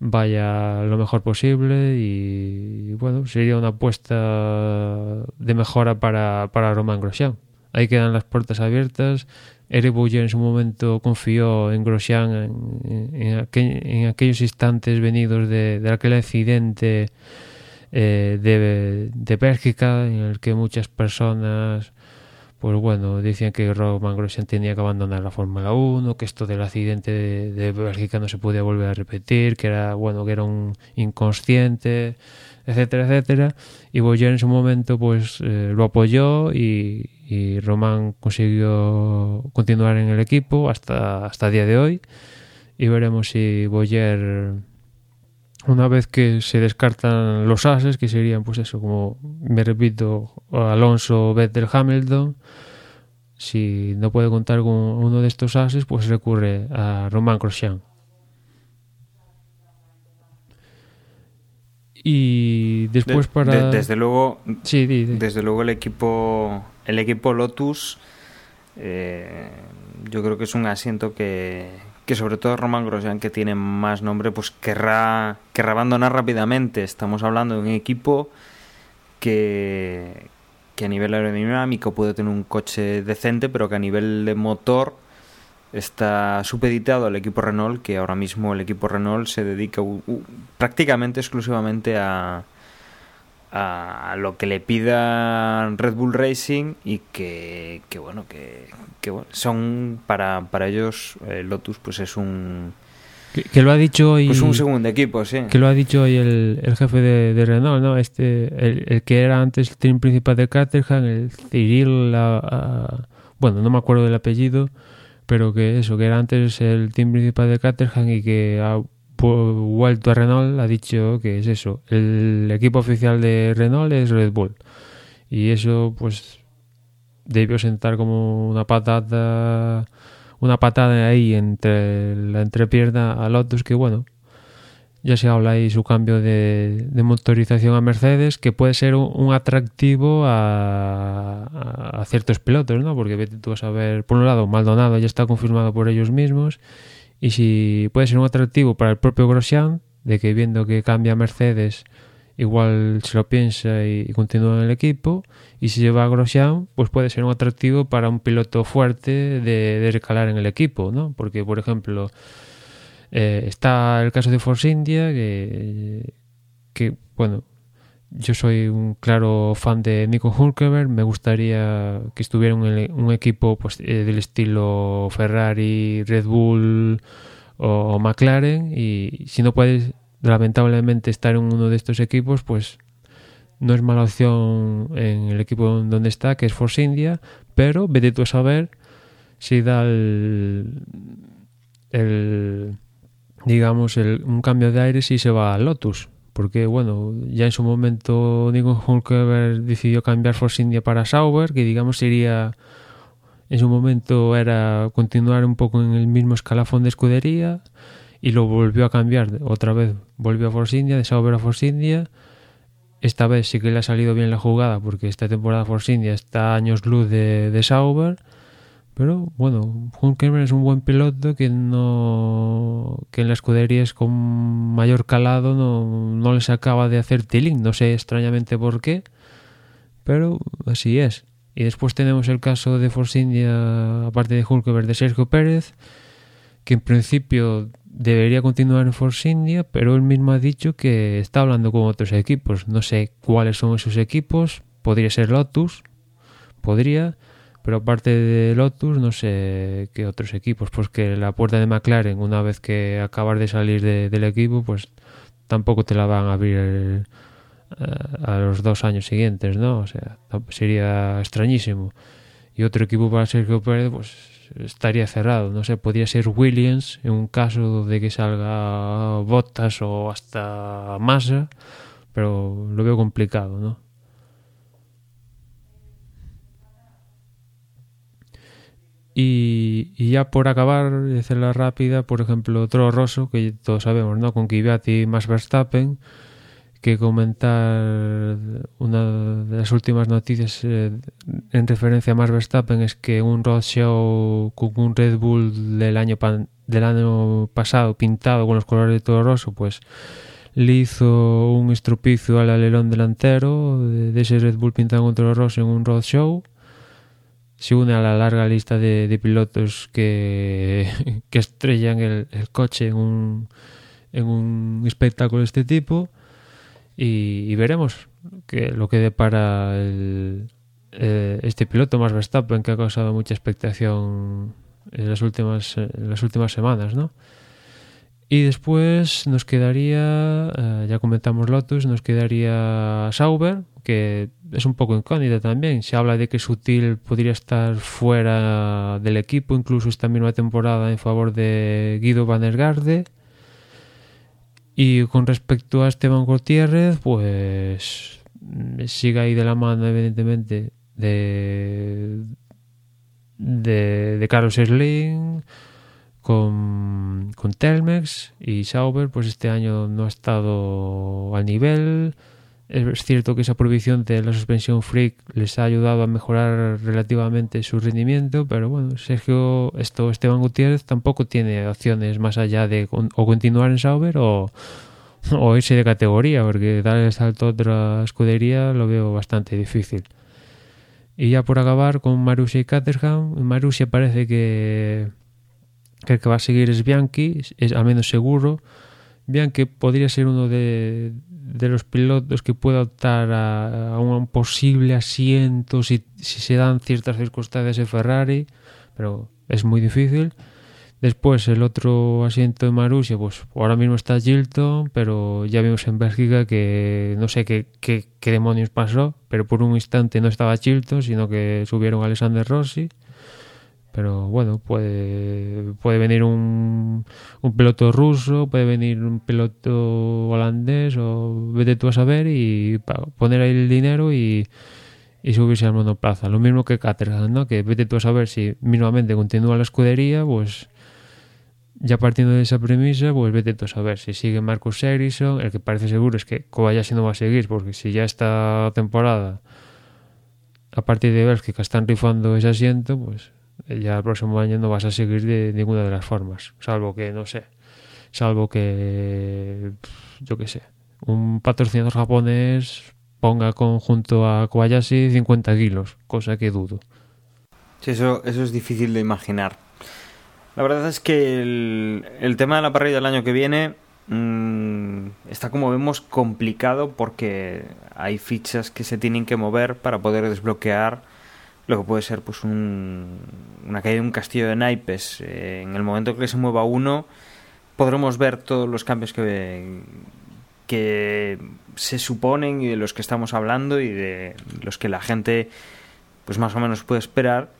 vaya lo mejor posible y, bueno, sería una apuesta de mejora para, para Romain Grosjean. Ahí quedan las puertas abiertas. Eric Bouyer en su momento confió en Grosjean en, en, aquellos instantes venidos de, de aquel accidente eh, de, de Bélgica en el que muchas personas pues bueno, decían que Roman Grosjean tenía que abandonar la Fórmula 1, que esto del accidente de, Bélgica no se podía volver a repetir, que era bueno, que era un inconsciente, etcétera, etcétera. Y Boyer en su momento pues eh, lo apoyó y, y Roman consiguió continuar en el equipo hasta hasta el día de hoy. Y veremos si Boyer una vez que se descartan los ases, que serían, pues eso, como me repito, Alonso, Vettel, Hamilton, si no puede contar con uno de estos ases, pues recurre a Román Grosjean. Y después de, para de, desde luego sí, di, di. desde luego el equipo el equipo Lotus eh, yo creo que es un asiento que, que sobre todo Roman Grosjean, que tiene más nombre, pues querrá, querrá abandonar rápidamente. Estamos hablando de un equipo que, que a nivel aerodinámico puede tener un coche decente, pero que a nivel de motor está supeditado al equipo Renault, que ahora mismo el equipo Renault se dedica uh, prácticamente exclusivamente a, a lo que le pida Red Bull Racing y que, que bueno, que, que bueno, son para, para ellos eh, Lotus pues es un que, que, lo ha dicho hoy pues un segundo equipo, sí. Que lo ha dicho hoy el, el jefe de, de, Renault, ¿no? Este el, el, que era antes el team principal de Caterham, el Cyril a, bueno, no me acuerdo del apellido, pero que eso, que era antes el team principal de Caterham y que ha vuelto a Renault ha dicho que es eso, el equipo oficial de Renault es Red Bull. Y eso pues debió sentar como una patata una patada ahí entre la entrepierna a Lotus que bueno ya se habla ahí su cambio de, motorización a Mercedes que puede ser un, atractivo a, ciertos pilotos ¿no? porque vete tú a saber por un lado Maldonado ya está confirmado por ellos mismos y si puede ser un atractivo para el propio Grosjean de que viendo que cambia Mercedes igual se lo piensa y, continúa en el equipo y si lleva a Grosjean pues puede ser un atractivo para un piloto fuerte de, de recalar en el equipo ¿no? porque por ejemplo eh, está el caso de Force India que, que bueno yo soy un claro fan de Nico Hulkenberg me gustaría que estuviera un, un equipo pues, eh, del estilo Ferrari, Red Bull o, o McLaren y si no puedes lamentablemente estar en uno de estos equipos, pues no es mala opción en el equipo donde está, que es Force India, pero vete tú a saber si da el, el digamos, el, un cambio de aire si se va a Lotus. Porque, bueno, ya en su momento Nico Hulkenberg decidió cambiar Force India para Sauber, que digamos sería, en su momento era continuar un poco en el mismo escalafón de escudería, y lo volvió a cambiar otra vez volvió a Force India de Sauber a Force India esta vez sí que le ha salido bien la jugada porque esta temporada Force India está años luz de, de Sauber. Pero bueno, Hulkenberg es un buen piloto que no que en las escuderías con mayor calado no, no les acaba de hacer tiling. No sé extrañamente por qué, pero así es. Y después tenemos el caso de Force India, aparte de Hulkenberg, de Sergio Pérez, que en principio debería continuar en Force India, pero él mismo ha dicho que está hablando con otros equipos. No sé cuáles son esos equipos. Podría ser Lotus, podría, pero aparte de Lotus, no sé qué otros equipos. Pues que la puerta de McLaren, una vez que acabas de salir de, del equipo, pues tampoco te la van a abrir eh, a los dos años siguientes, ¿no? O sea, sería extrañísimo. Y otro equipo para Sergio Pérez, pues estaría cerrado. No sé, podría ser Williams en un caso de que salga Bottas o hasta Massa, pero lo veo complicado, ¿no? Y, y ya por acabar, de hacerla rápida, por ejemplo, Toro Rosso, que todos sabemos, ¿no? Con Kvyat y más Verstappen, que comentar una de las últimas noticias eh, en referencia a Max Verstappen es que un roadshow con un Red Bull del año del año pasado pintado con los colores de todo roso pues le hizo un estropicio al alerón delantero de, ese Red Bull pintado con todo roso en un roadshow se une a la larga lista de, de pilotos que, que estrellan el, coche en un, en un espectáculo de este tipo y, y veremos que, lo que depara el, eh, este piloto más Verstappen que ha causado mucha expectación en las últimas, en las últimas semanas, ¿no? Y después nos quedaría, eh, ya comentamos Lotus, nos quedaría Sauber, que es un poco incógnita también. Se habla de que Sutil podría estar fuera del equipo, incluso esta misma temporada, en favor de Guido Van. Y con respecto a Esteban Gutiérrez, pues sigue ahí de la mano, evidentemente, de, de, Carlos Slim, con, con Telmex y Sauber, pues este año no ha estado al nivel. Es cierto que esa prohibición de la suspensión freak les ha ayudado a mejorar relativamente su rendimiento, pero bueno, Sergio, esto Esteban Gutiérrez tampoco tiene opciones más allá de o continuar en Sauber o, irse de categoría, porque dar el salto a otra escudería lo veo bastante difícil. Y ya por acabar con Marussia y Caterham, Marussia parece que, que el que va a seguir es Bianchi, es al menos seguro. Bianchi podría ser uno de, de los pilotos que pueda optar a, un posible asiento si, si, se dan ciertas circunstancias en Ferrari, pero es muy difícil. Después el otro asiento de Marussia, pues ahora mismo está Gilton, pero ya vimos en Bélgica que no sé qué, qué, qué demonios pasó, pero por un instante no estaba Gilton, sino que subieron a Alexander Rossi pero bueno, puede, puede venir un, un piloto ruso, puede venir un piloto holandés o vete tú a saber y poner ahí el dinero y, y subirse al monoplaza. Lo mismo que Caterham, ¿no? Que vete tú a saber si mismamente continúa la escudería, pues ya partiendo de esa premisa, pues vete tú a saber si sigue Marcus Ericsson, el que parece seguro es que Kobayashi no va a seguir, porque si ya esta temporada a partir de Bélgica están rifando ese asiento, pues ya el próximo año no vas a seguir de ninguna de las formas, salvo que, no sé, salvo que, yo qué sé, un patrocinador japonés ponga conjunto a Kobayashi 50 kilos, cosa que dudo. Sí, eso, eso es difícil de imaginar. La verdad es que el, tema de la parrilla del año que viene mmm, está, como vemos, complicado porque hay fichas que se tienen que mover para poder desbloquear lo que puede ser pues un, una caída de un castillo de naipes. Eh, en el momento que se mueva uno, podremos ver todos los cambios que, que se suponen y de los que estamos hablando y de los que la gente pues más o menos puede esperar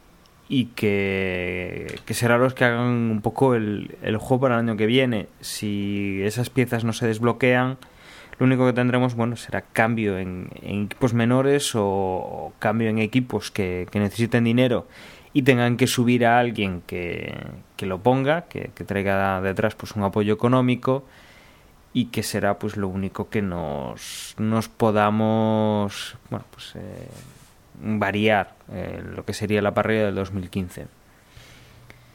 y que, que será los que hagan un poco el, el juego para el año que viene. Si esas piezas no se desbloquean, lo único que tendremos, bueno, será cambio en, equipos menores o, cambio en equipos que, necesiten dinero y tengan que subir a alguien que, que lo ponga, que, que, traiga detrás pues un apoyo económico y que será pues lo único que nos, nos podamos bueno, pues, eh, variar eh, lo que sería la parrilla del 2015.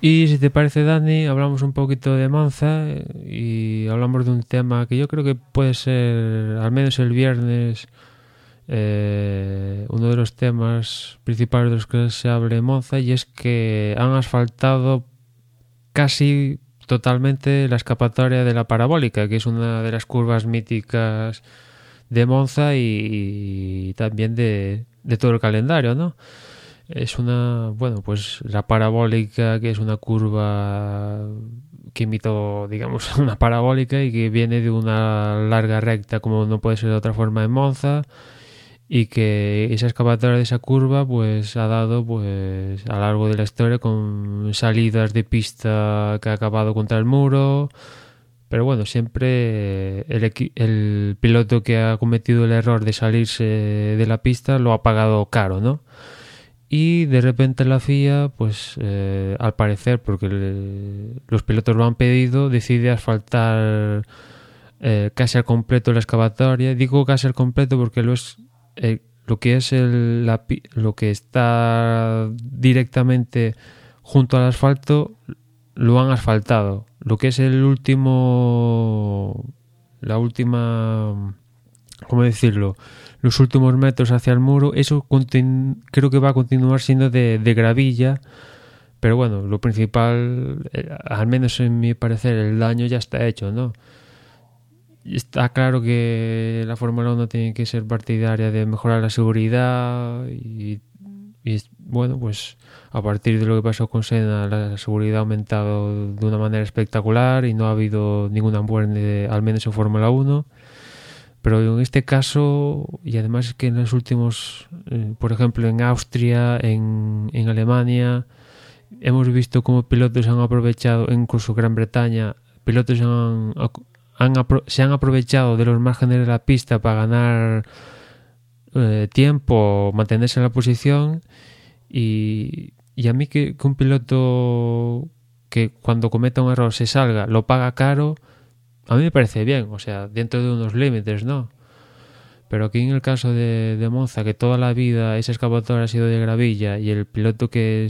Y si te parece, Dani, hablamos un poquito de Monza y hablamos de un tema que yo creo que puede ser, al menos el viernes, eh, uno de los temas principales de los que se habla en Monza y es que han asfaltado casi totalmente la escapatoria de la parabólica, que es una de las curvas míticas de Monza y, también de, de, todo el calendario, ¿no? Es una, bueno, pues la parabólica, que es una curva que imito, digamos, una parabólica y que viene de una larga recta, como no puede ser de otra forma en Monza y que esa escapatoria de esa curva pues ha dado pues a lo largo de la historia con salidas de pista que ha acabado contra el muro. Pero bueno siempre el, el piloto que ha cometido el error de salirse de la pista lo ha pagado caro no y de repente la FIA pues eh, al parecer porque los pilotos lo han pedido decide asfaltar eh, casi al completo la excavatoria digo casi al completo porque lo es eh, lo que es el, lo que está directamente junto al asfalto lo han asfaltado. Lo que es el último, la última, ¿cómo decirlo? Los últimos metros hacia el muro, eso creo que va a continuar siendo de, gravilla. Pero bueno, lo principal, eh, al menos en mi parecer, el daño ya está hecho, ¿no? está claro que la Fórmula 1 tiene que ser partidaria de mejorar la seguridad y, bueno, pues a partir de lo que pasó con Senna la seguridad ha aumentado de una manera espectacular y no ha habido ninguna muerte, al menos en Fórmula 1. Pero en este caso, y además es que en los últimos, eh, por ejemplo, en Austria, en, en Alemania, hemos visto cómo pilotos han aprovechado, incluso Gran Bretaña, pilotos han se han aprovechado de los márgenes de la pista para ganar eh, tiempo, mantenerse en la posición. Y, a mí que, un piloto que cuando cometa un error se salga, lo paga caro, a mí me parece bien, o sea, dentro de unos límites, ¿no? Pero aquí en el caso de, de Monza, que toda la vida ese excavador ha sido de gravilla y el piloto que,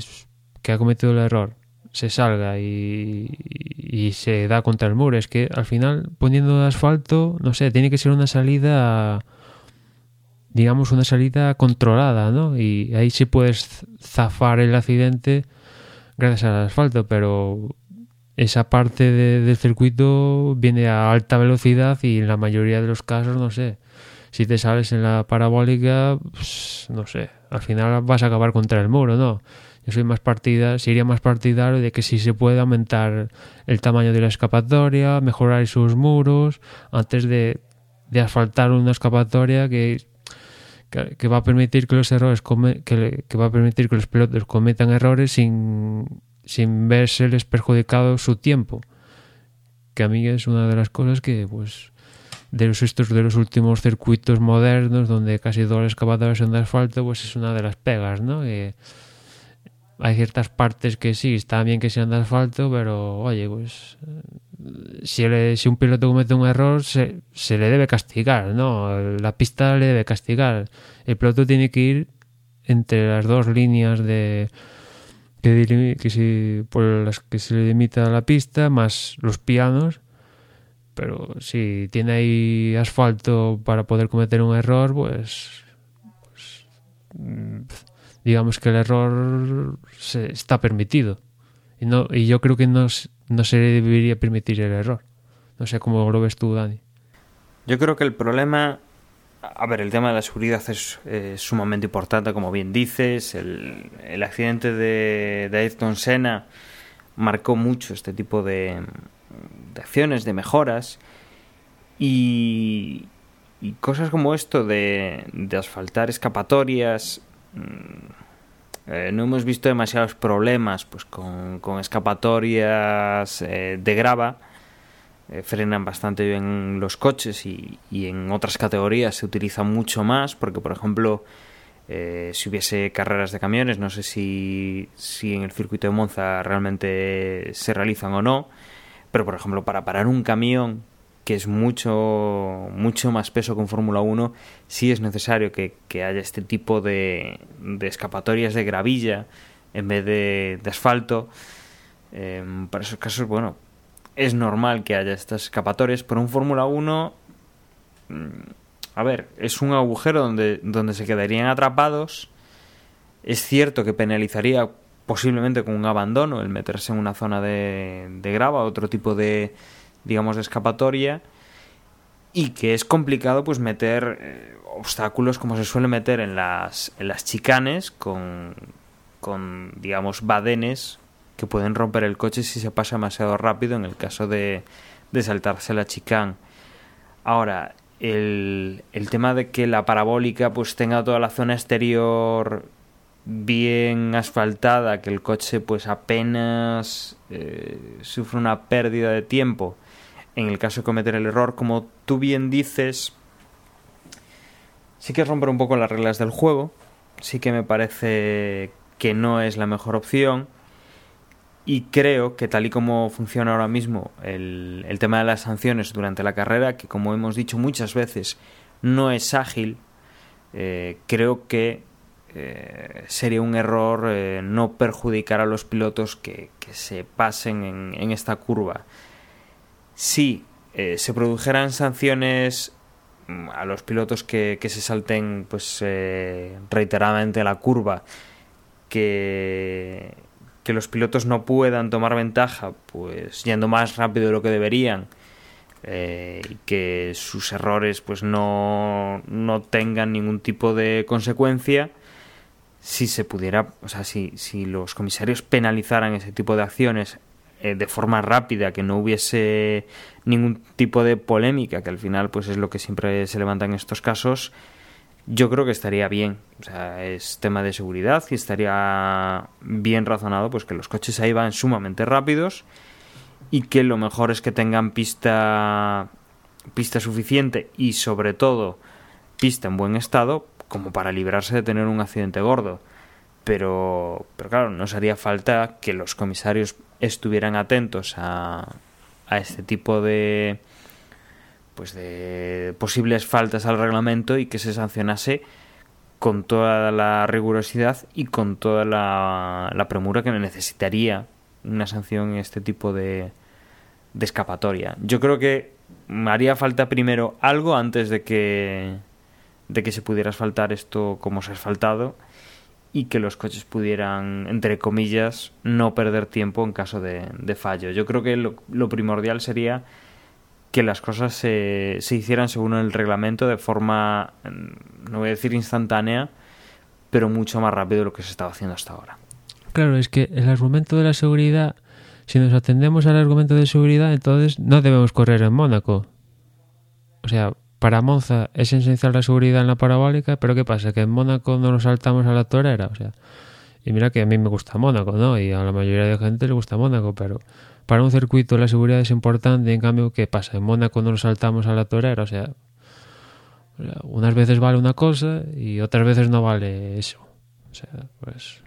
que ha cometido el error se salga y, y, se da contra el muro. Es que al final, poniendo asfalto, no sé, tiene que ser una salida, digamos, una salida controlada, ¿no? Y ahí sí puedes zafar el accidente gracias al asfalto, pero esa parte del circuito viene a alta velocidad y en la mayoría de los casos, no sé, si te sales en la parabólica, pues, no sé, al final vas a acabar contra el muro, ¿no? Yo soy más partida, sería más partidario de que si se puede aumentar el tamaño de la escapatoria, mejorar sus muros, antes de, de asfaltar una escapatoria que, que, va a permitir que los errores que, que, va a permitir que los pilotos cometan errores sin, sin verseles perjudicado su tiempo. Que a mí es una de las cosas que pues de los estos de los últimos circuitos modernos donde casi todas las excavadoras son de asfalto, pues es una de las pegas, ¿no? hay ciertas partes que sí, está bien que sean de asfalto, pero oye, pues si, si un piloto comete un error, se, se, le debe castigar, ¿no? La pista le debe castigar. El piloto tiene que ir entre las dos líneas de que, que si, por las que se le limita la pista, más los pianos. Pero si tiene ahí asfalto para poder cometer un error, pues, pues mm, digamos que el error se, está permitido. Y, no, y yo creo que no, no se debería permitir el error. No sé cómo lo ves tú, Dani. Yo creo que el problema, a ver, el tema de la seguridad es sumamente importante, como bien dices. El, el accidente de, de Ayrton Senna marcó mucho este tipo de, de acciones, de mejoras. Y, y cosas como esto de, de asfaltar escapatorias Mm, eh, no hemos visto demasiados problemas pues con, escapatorias eh, de grava. Eh, frenan bastante bien los coches y, en otras categorías se utiliza mucho más porque, por ejemplo, si hubiese carreras de camiones, no sé si, si en el circuito de Monza realmente se realizan o no, pero, por ejemplo, para parar un camión que es mucho, mucho más peso con Fórmula 1, sí es necesario que, haya este tipo de, de, escapatorias de gravilla en vez de, de asfalto. Em, para esos casos, bueno, es normal que haya estas escapatorias, pero un Fórmula 1, mm, a ver, es un agujero donde, donde se quedarían atrapados. Es cierto que penalizaría posiblemente con un abandono el meterse en una zona de, de grava, otro tipo de, digamos, de escapatoria y que es complicado pues meter eh, obstáculos como se suele meter en las, en las chicanes con, con, digamos, badenes que pueden romper el coche si se pasa demasiado rápido en el caso de, de saltarse la chicane. Ahora, el, el tema de que la parabólica pues tenga toda la zona exterior bien asfaltada, que el coche pues apenas eh, sufre una pérdida de tiempo en el caso de cometer el error, como tú bien dices, sí que romper un poco las reglas del juego, sí que me parece que no es la mejor opción y creo que tal y como funciona ahora mismo el, tema de las sanciones durante la carrera, que como hemos dicho muchas veces no es ágil, eh, creo que eh, sería un error eh, no perjudicar a los pilotos que, se pasen en, esta curva. Si se produjeran sanciones mm, a los pilotos que, que se salten pues reiteradamente la curva que, que los pilotos no puedan tomar ventaja pues yendo más rápido de lo que deberían eh, y que sus errores pues no, no tengan ningún tipo de consecuencia si se pudiera o sea si, si los comisarios penalizaran ese tipo de acciones eh, de forma rápida, que no hubiese ningún tipo de polémica, que al final pues es lo que siempre se levanta en estos casos, yo creo que estaría bien. O sea, es tema de seguridad y estaría bien razonado pues que los coches ahí van sumamente rápidos y que lo mejor es que tengan pista pista suficiente y sobre todo pista en buen estado como para librarse de tener un accidente gordo. Pero, pero claro, nos haría falta que los comisarios estuvieran atentos a, a este tipo de pues de posibles faltas al reglamento y que se sancionase con toda la rigurosidad y con toda la, la premura que necesitaría una sanción en este tipo de, de escapatoria. Yo creo que haría falta primero algo antes de que de que se pudiera asfaltar esto como se ha asfaltado y que los coches pudieran, entre comillas, no perder tiempo en caso de, de fallo. Yo creo que lo, lo, primordial sería que las cosas se, se hicieran según el reglamento de forma, no voy a decir instantánea, pero mucho más rápido de lo que se estaba haciendo hasta ahora. Claro, es que el argumento de la seguridad, si nos atendemos al argumento de seguridad, entonces no debemos correr en Mónaco. O sea, para Monza es esencial la seguridad en la parabólica, pero ¿qué pasa? Que en Mónaco no nos saltamos a la torera, o sea, y mira que a mí me gusta Mónaco, ¿no? Y a la mayoría de gente le gusta Mónaco, pero para un circuito la seguridad es importante, en cambio, ¿qué pasa? En Mónaco no nos saltamos a la torera, o sea, unas veces vale una cosa y otras veces no vale eso. O sea, pues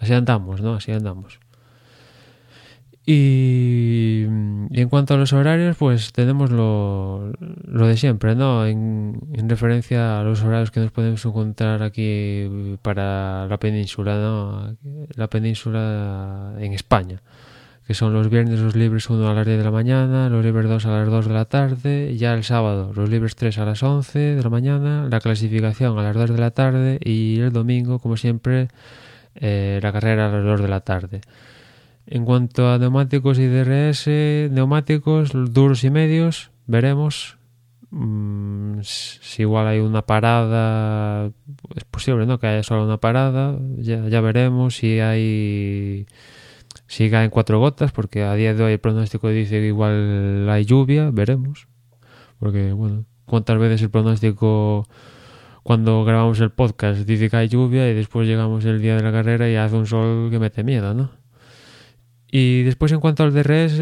así andamos, ¿no? Así andamos. Y, en cuanto a los horarios, pues tenemos lo, lo de siempre, ¿no? En, en, referencia a los horarios que nos podemos encontrar aquí para la península, ¿no? La península en España, que son los viernes los libres 1 a las 10 de la mañana, los libres 2 a las 2 de la tarde, ya el sábado los libres 3 a las 11 de la mañana, la clasificación a las 2 de la tarde y el domingo, como siempre, eh, la carrera a las 2 de la tarde. En cuanto a neumáticos y DRS, neumáticos duros y medios, veremos mmm, si igual hay una parada, es posible, ¿no? Que haya solo una parada, ya, ya veremos si hay si caen cuatro gotas, porque a día de hoy el pronóstico dice que igual hay lluvia, veremos. Porque, bueno, cuántas veces el pronóstico cuando grabamos el podcast dice que hay lluvia y después llegamos el día de la carrera y hace un sol que mete miedo, ¿no? Y después en cuanto al DRS,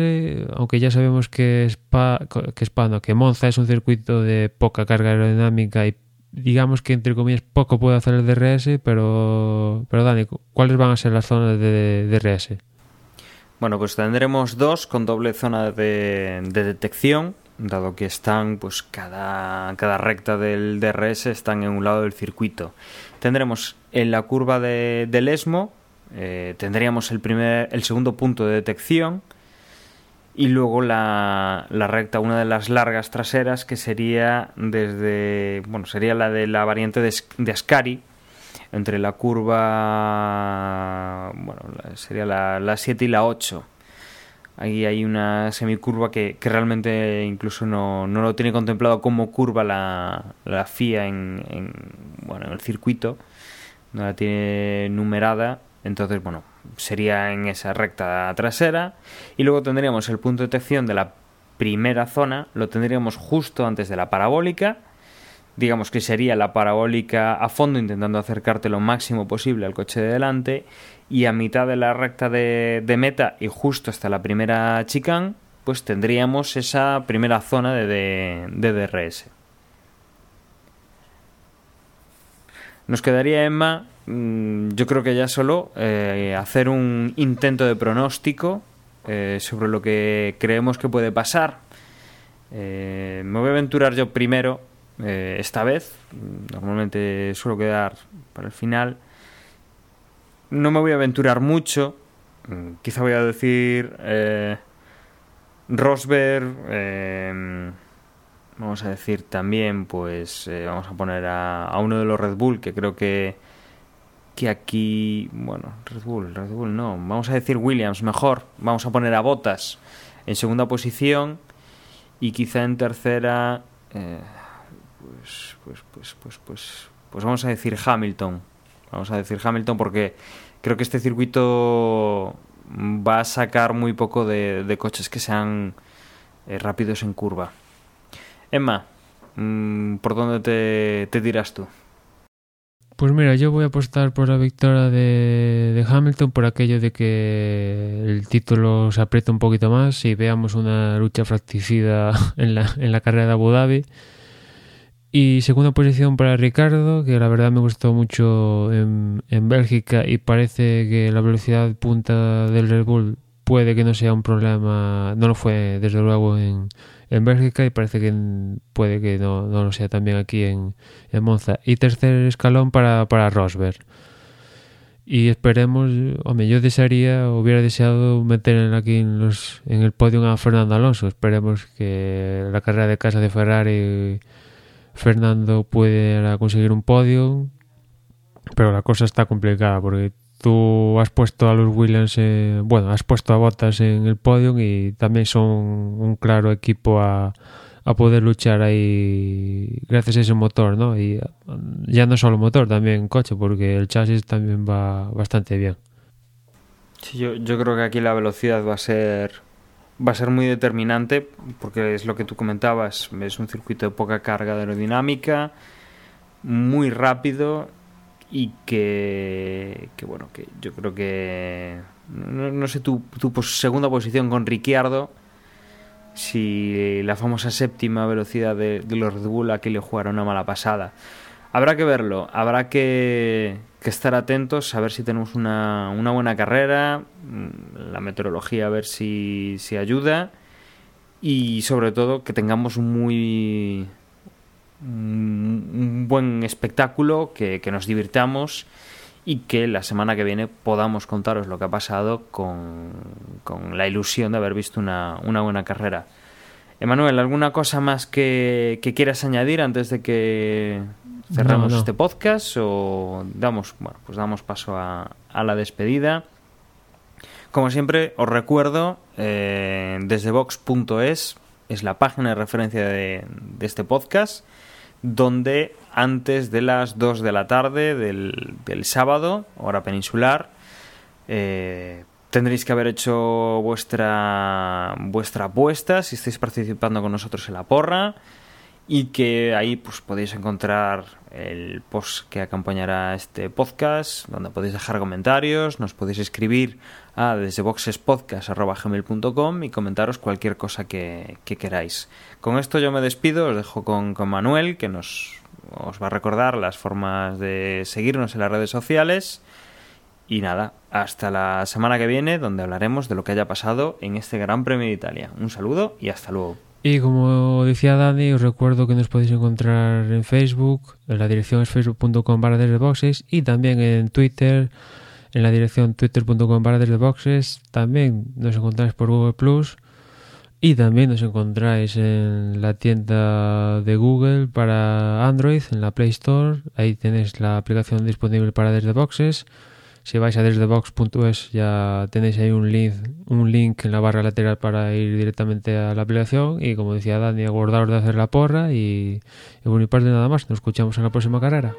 aunque ya sabemos que Spa, que, Spa que Monza es un circuito de poca carga aerodinámica y digamos que entre comillas poco puede hacer el DRS, pero, pero Dani, ¿cuáles van a ser las zonas de, DRS? Bueno, pues tendremos dos con doble zona de, de detección dado que están, pues cada, cada recta del DRS están en un lado del circuito. Tendremos en la curva de, del ESMO, eh, tendríamos el, primer, el segundo punto de detección y luego la, la, recta, una de las largas traseras que sería desde, bueno, sería la de la variante de, de Ascari, entre la curva, bueno, sería la, la 7 y la 8. Ahí hay una semicurva que, que realmente incluso no, no, lo tiene contemplado como curva la, la FIA en, en, bueno, en el circuito, no la tiene numerada, entonces, bueno, sería en esa recta trasera. Y luego tendríamos el punto de detección de la primera zona, lo tendríamos justo antes de la parabólica, digamos que sería la parabólica a fondo intentando acercarte lo máximo posible al coche de delante y a mitad de la recta de, meta y justo hasta la primera chicane pues tendríamos esa primera zona de, de, de DRS. Nos quedaría, Emma, mm, yo creo que ya solo eh, hacer un intento de pronóstico eh, sobre lo que creemos que puede pasar. Eh, me voy a aventurar yo primero, eh, esta vez. Normalmente suelo quedar para el final. No me voy a aventurar mucho. Mm, quizá voy a decir eh, Rosberg. Eh, vamos a decir también, pues eh, vamos a poner a, a, uno de los Red Bull, que creo que, que aquí, bueno, Red Bull, Red Bull no, vamos a decir Williams mejor, vamos a poner a Botas en segunda posición y quizá en tercera, eh, pues, pues, pues, pues, pues, pues vamos a decir Hamilton, vamos a decir Hamilton porque creo que este circuito va a sacar muy poco de, coches que sean eh, rápidos en curva. Emma, mmm, ¿por dónde te, te tiras tú? Pues mira, yo voy a apostar por la victoria de, de, Hamilton por aquello de que el título se aprieta un poquito más y veamos una lucha fracticida en la, en la carrera de Abu Dhabi. Y segunda posición para Ricardo, que la verdad me gustó mucho en, en Bélgica y parece que la velocidad punta del Red Bull puede que no sea un problema, no lo fue desde luego en, en Bélgica y parece que puede que no, no lo sea también aquí en, en, Monza. Y tercer escalón para, para Rosberg. Y esperemos, hombre, yo desearía, hubiera deseado meter aquí en, los, en el podio a Fernando Alonso. Esperemos que la carrera de casa de Ferrari Fernando pueda conseguir un podio. Pero la cosa está complicada porque tú has puesto a los Williams, bueno, has puesto a Bottas en el podio y también son un claro equipo a, a, poder luchar ahí gracias a ese motor, ¿no? Y ya no solo motor, también coche, porque el chasis también va bastante bien. Sí, yo creo que aquí la velocidad va a ser va a ser muy determinante porque es lo que tú comentabas, es un circuito de poca carga aerodinámica, muy rápido y que, que bueno, que yo creo que no, sé tu, tu segunda posición con Ricciardo si la famosa séptima velocidad de, de los Red Bull aquí le jugará una mala pasada. Habrá que verlo, habrá que, que estar atentos a ver si tenemos una, una, buena carrera, la meteorología a ver si, si ayuda y sobre todo que tengamos muy un buen espectáculo, que, que, nos divirtamos y que la semana que viene podamos contaros lo que ha pasado con, con la ilusión de haber visto una, una, buena carrera. Emanuel, ¿alguna cosa más que, que, quieras añadir antes de que cerramos no, no. este podcast o damos, bueno, pues damos paso a, a la despedida? Como siempre, os recuerdo, eh, desde vox.es es la página de referencia de, de este podcast donde antes de las 2 de la tarde del, del sábado, hora peninsular, eh, tendréis que haber hecho vuestra, vuestra apuesta si estáis participando con nosotros en la porra y que ahí pues podéis encontrar el post que acompañará este podcast donde podéis dejar comentarios nos podéis escribir a desde boxespodcast.gmail.com y comentaros cualquier cosa que, que, queráis con esto yo me despido os dejo con, con Manuel que nos os va a recordar las formas de seguirnos en las redes sociales y nada, hasta la semana que viene donde hablaremos de lo que haya pasado en este Gran Premio de Italia. Un saludo y hasta luego. Y como decía Dani, os recuerdo que nos podéis encontrar en Facebook, en la dirección es facebook.com barra desde boxes y también en Twitter, en la dirección twitter.com barra desde boxes. También nos encontráis por Google Plus y también nos encontráis en la tienda de Google para Android, en la Play Store. Ahí tenéis la aplicación disponible para desde boxes. Si vais a desdebox.es ya tenéis ahí un link, un link en la barra lateral para ir directamente a la aplicación y como decía Dani, acordaros de hacer la porra y, y por mi parte nada más, nos escuchamos en la próxima carrera.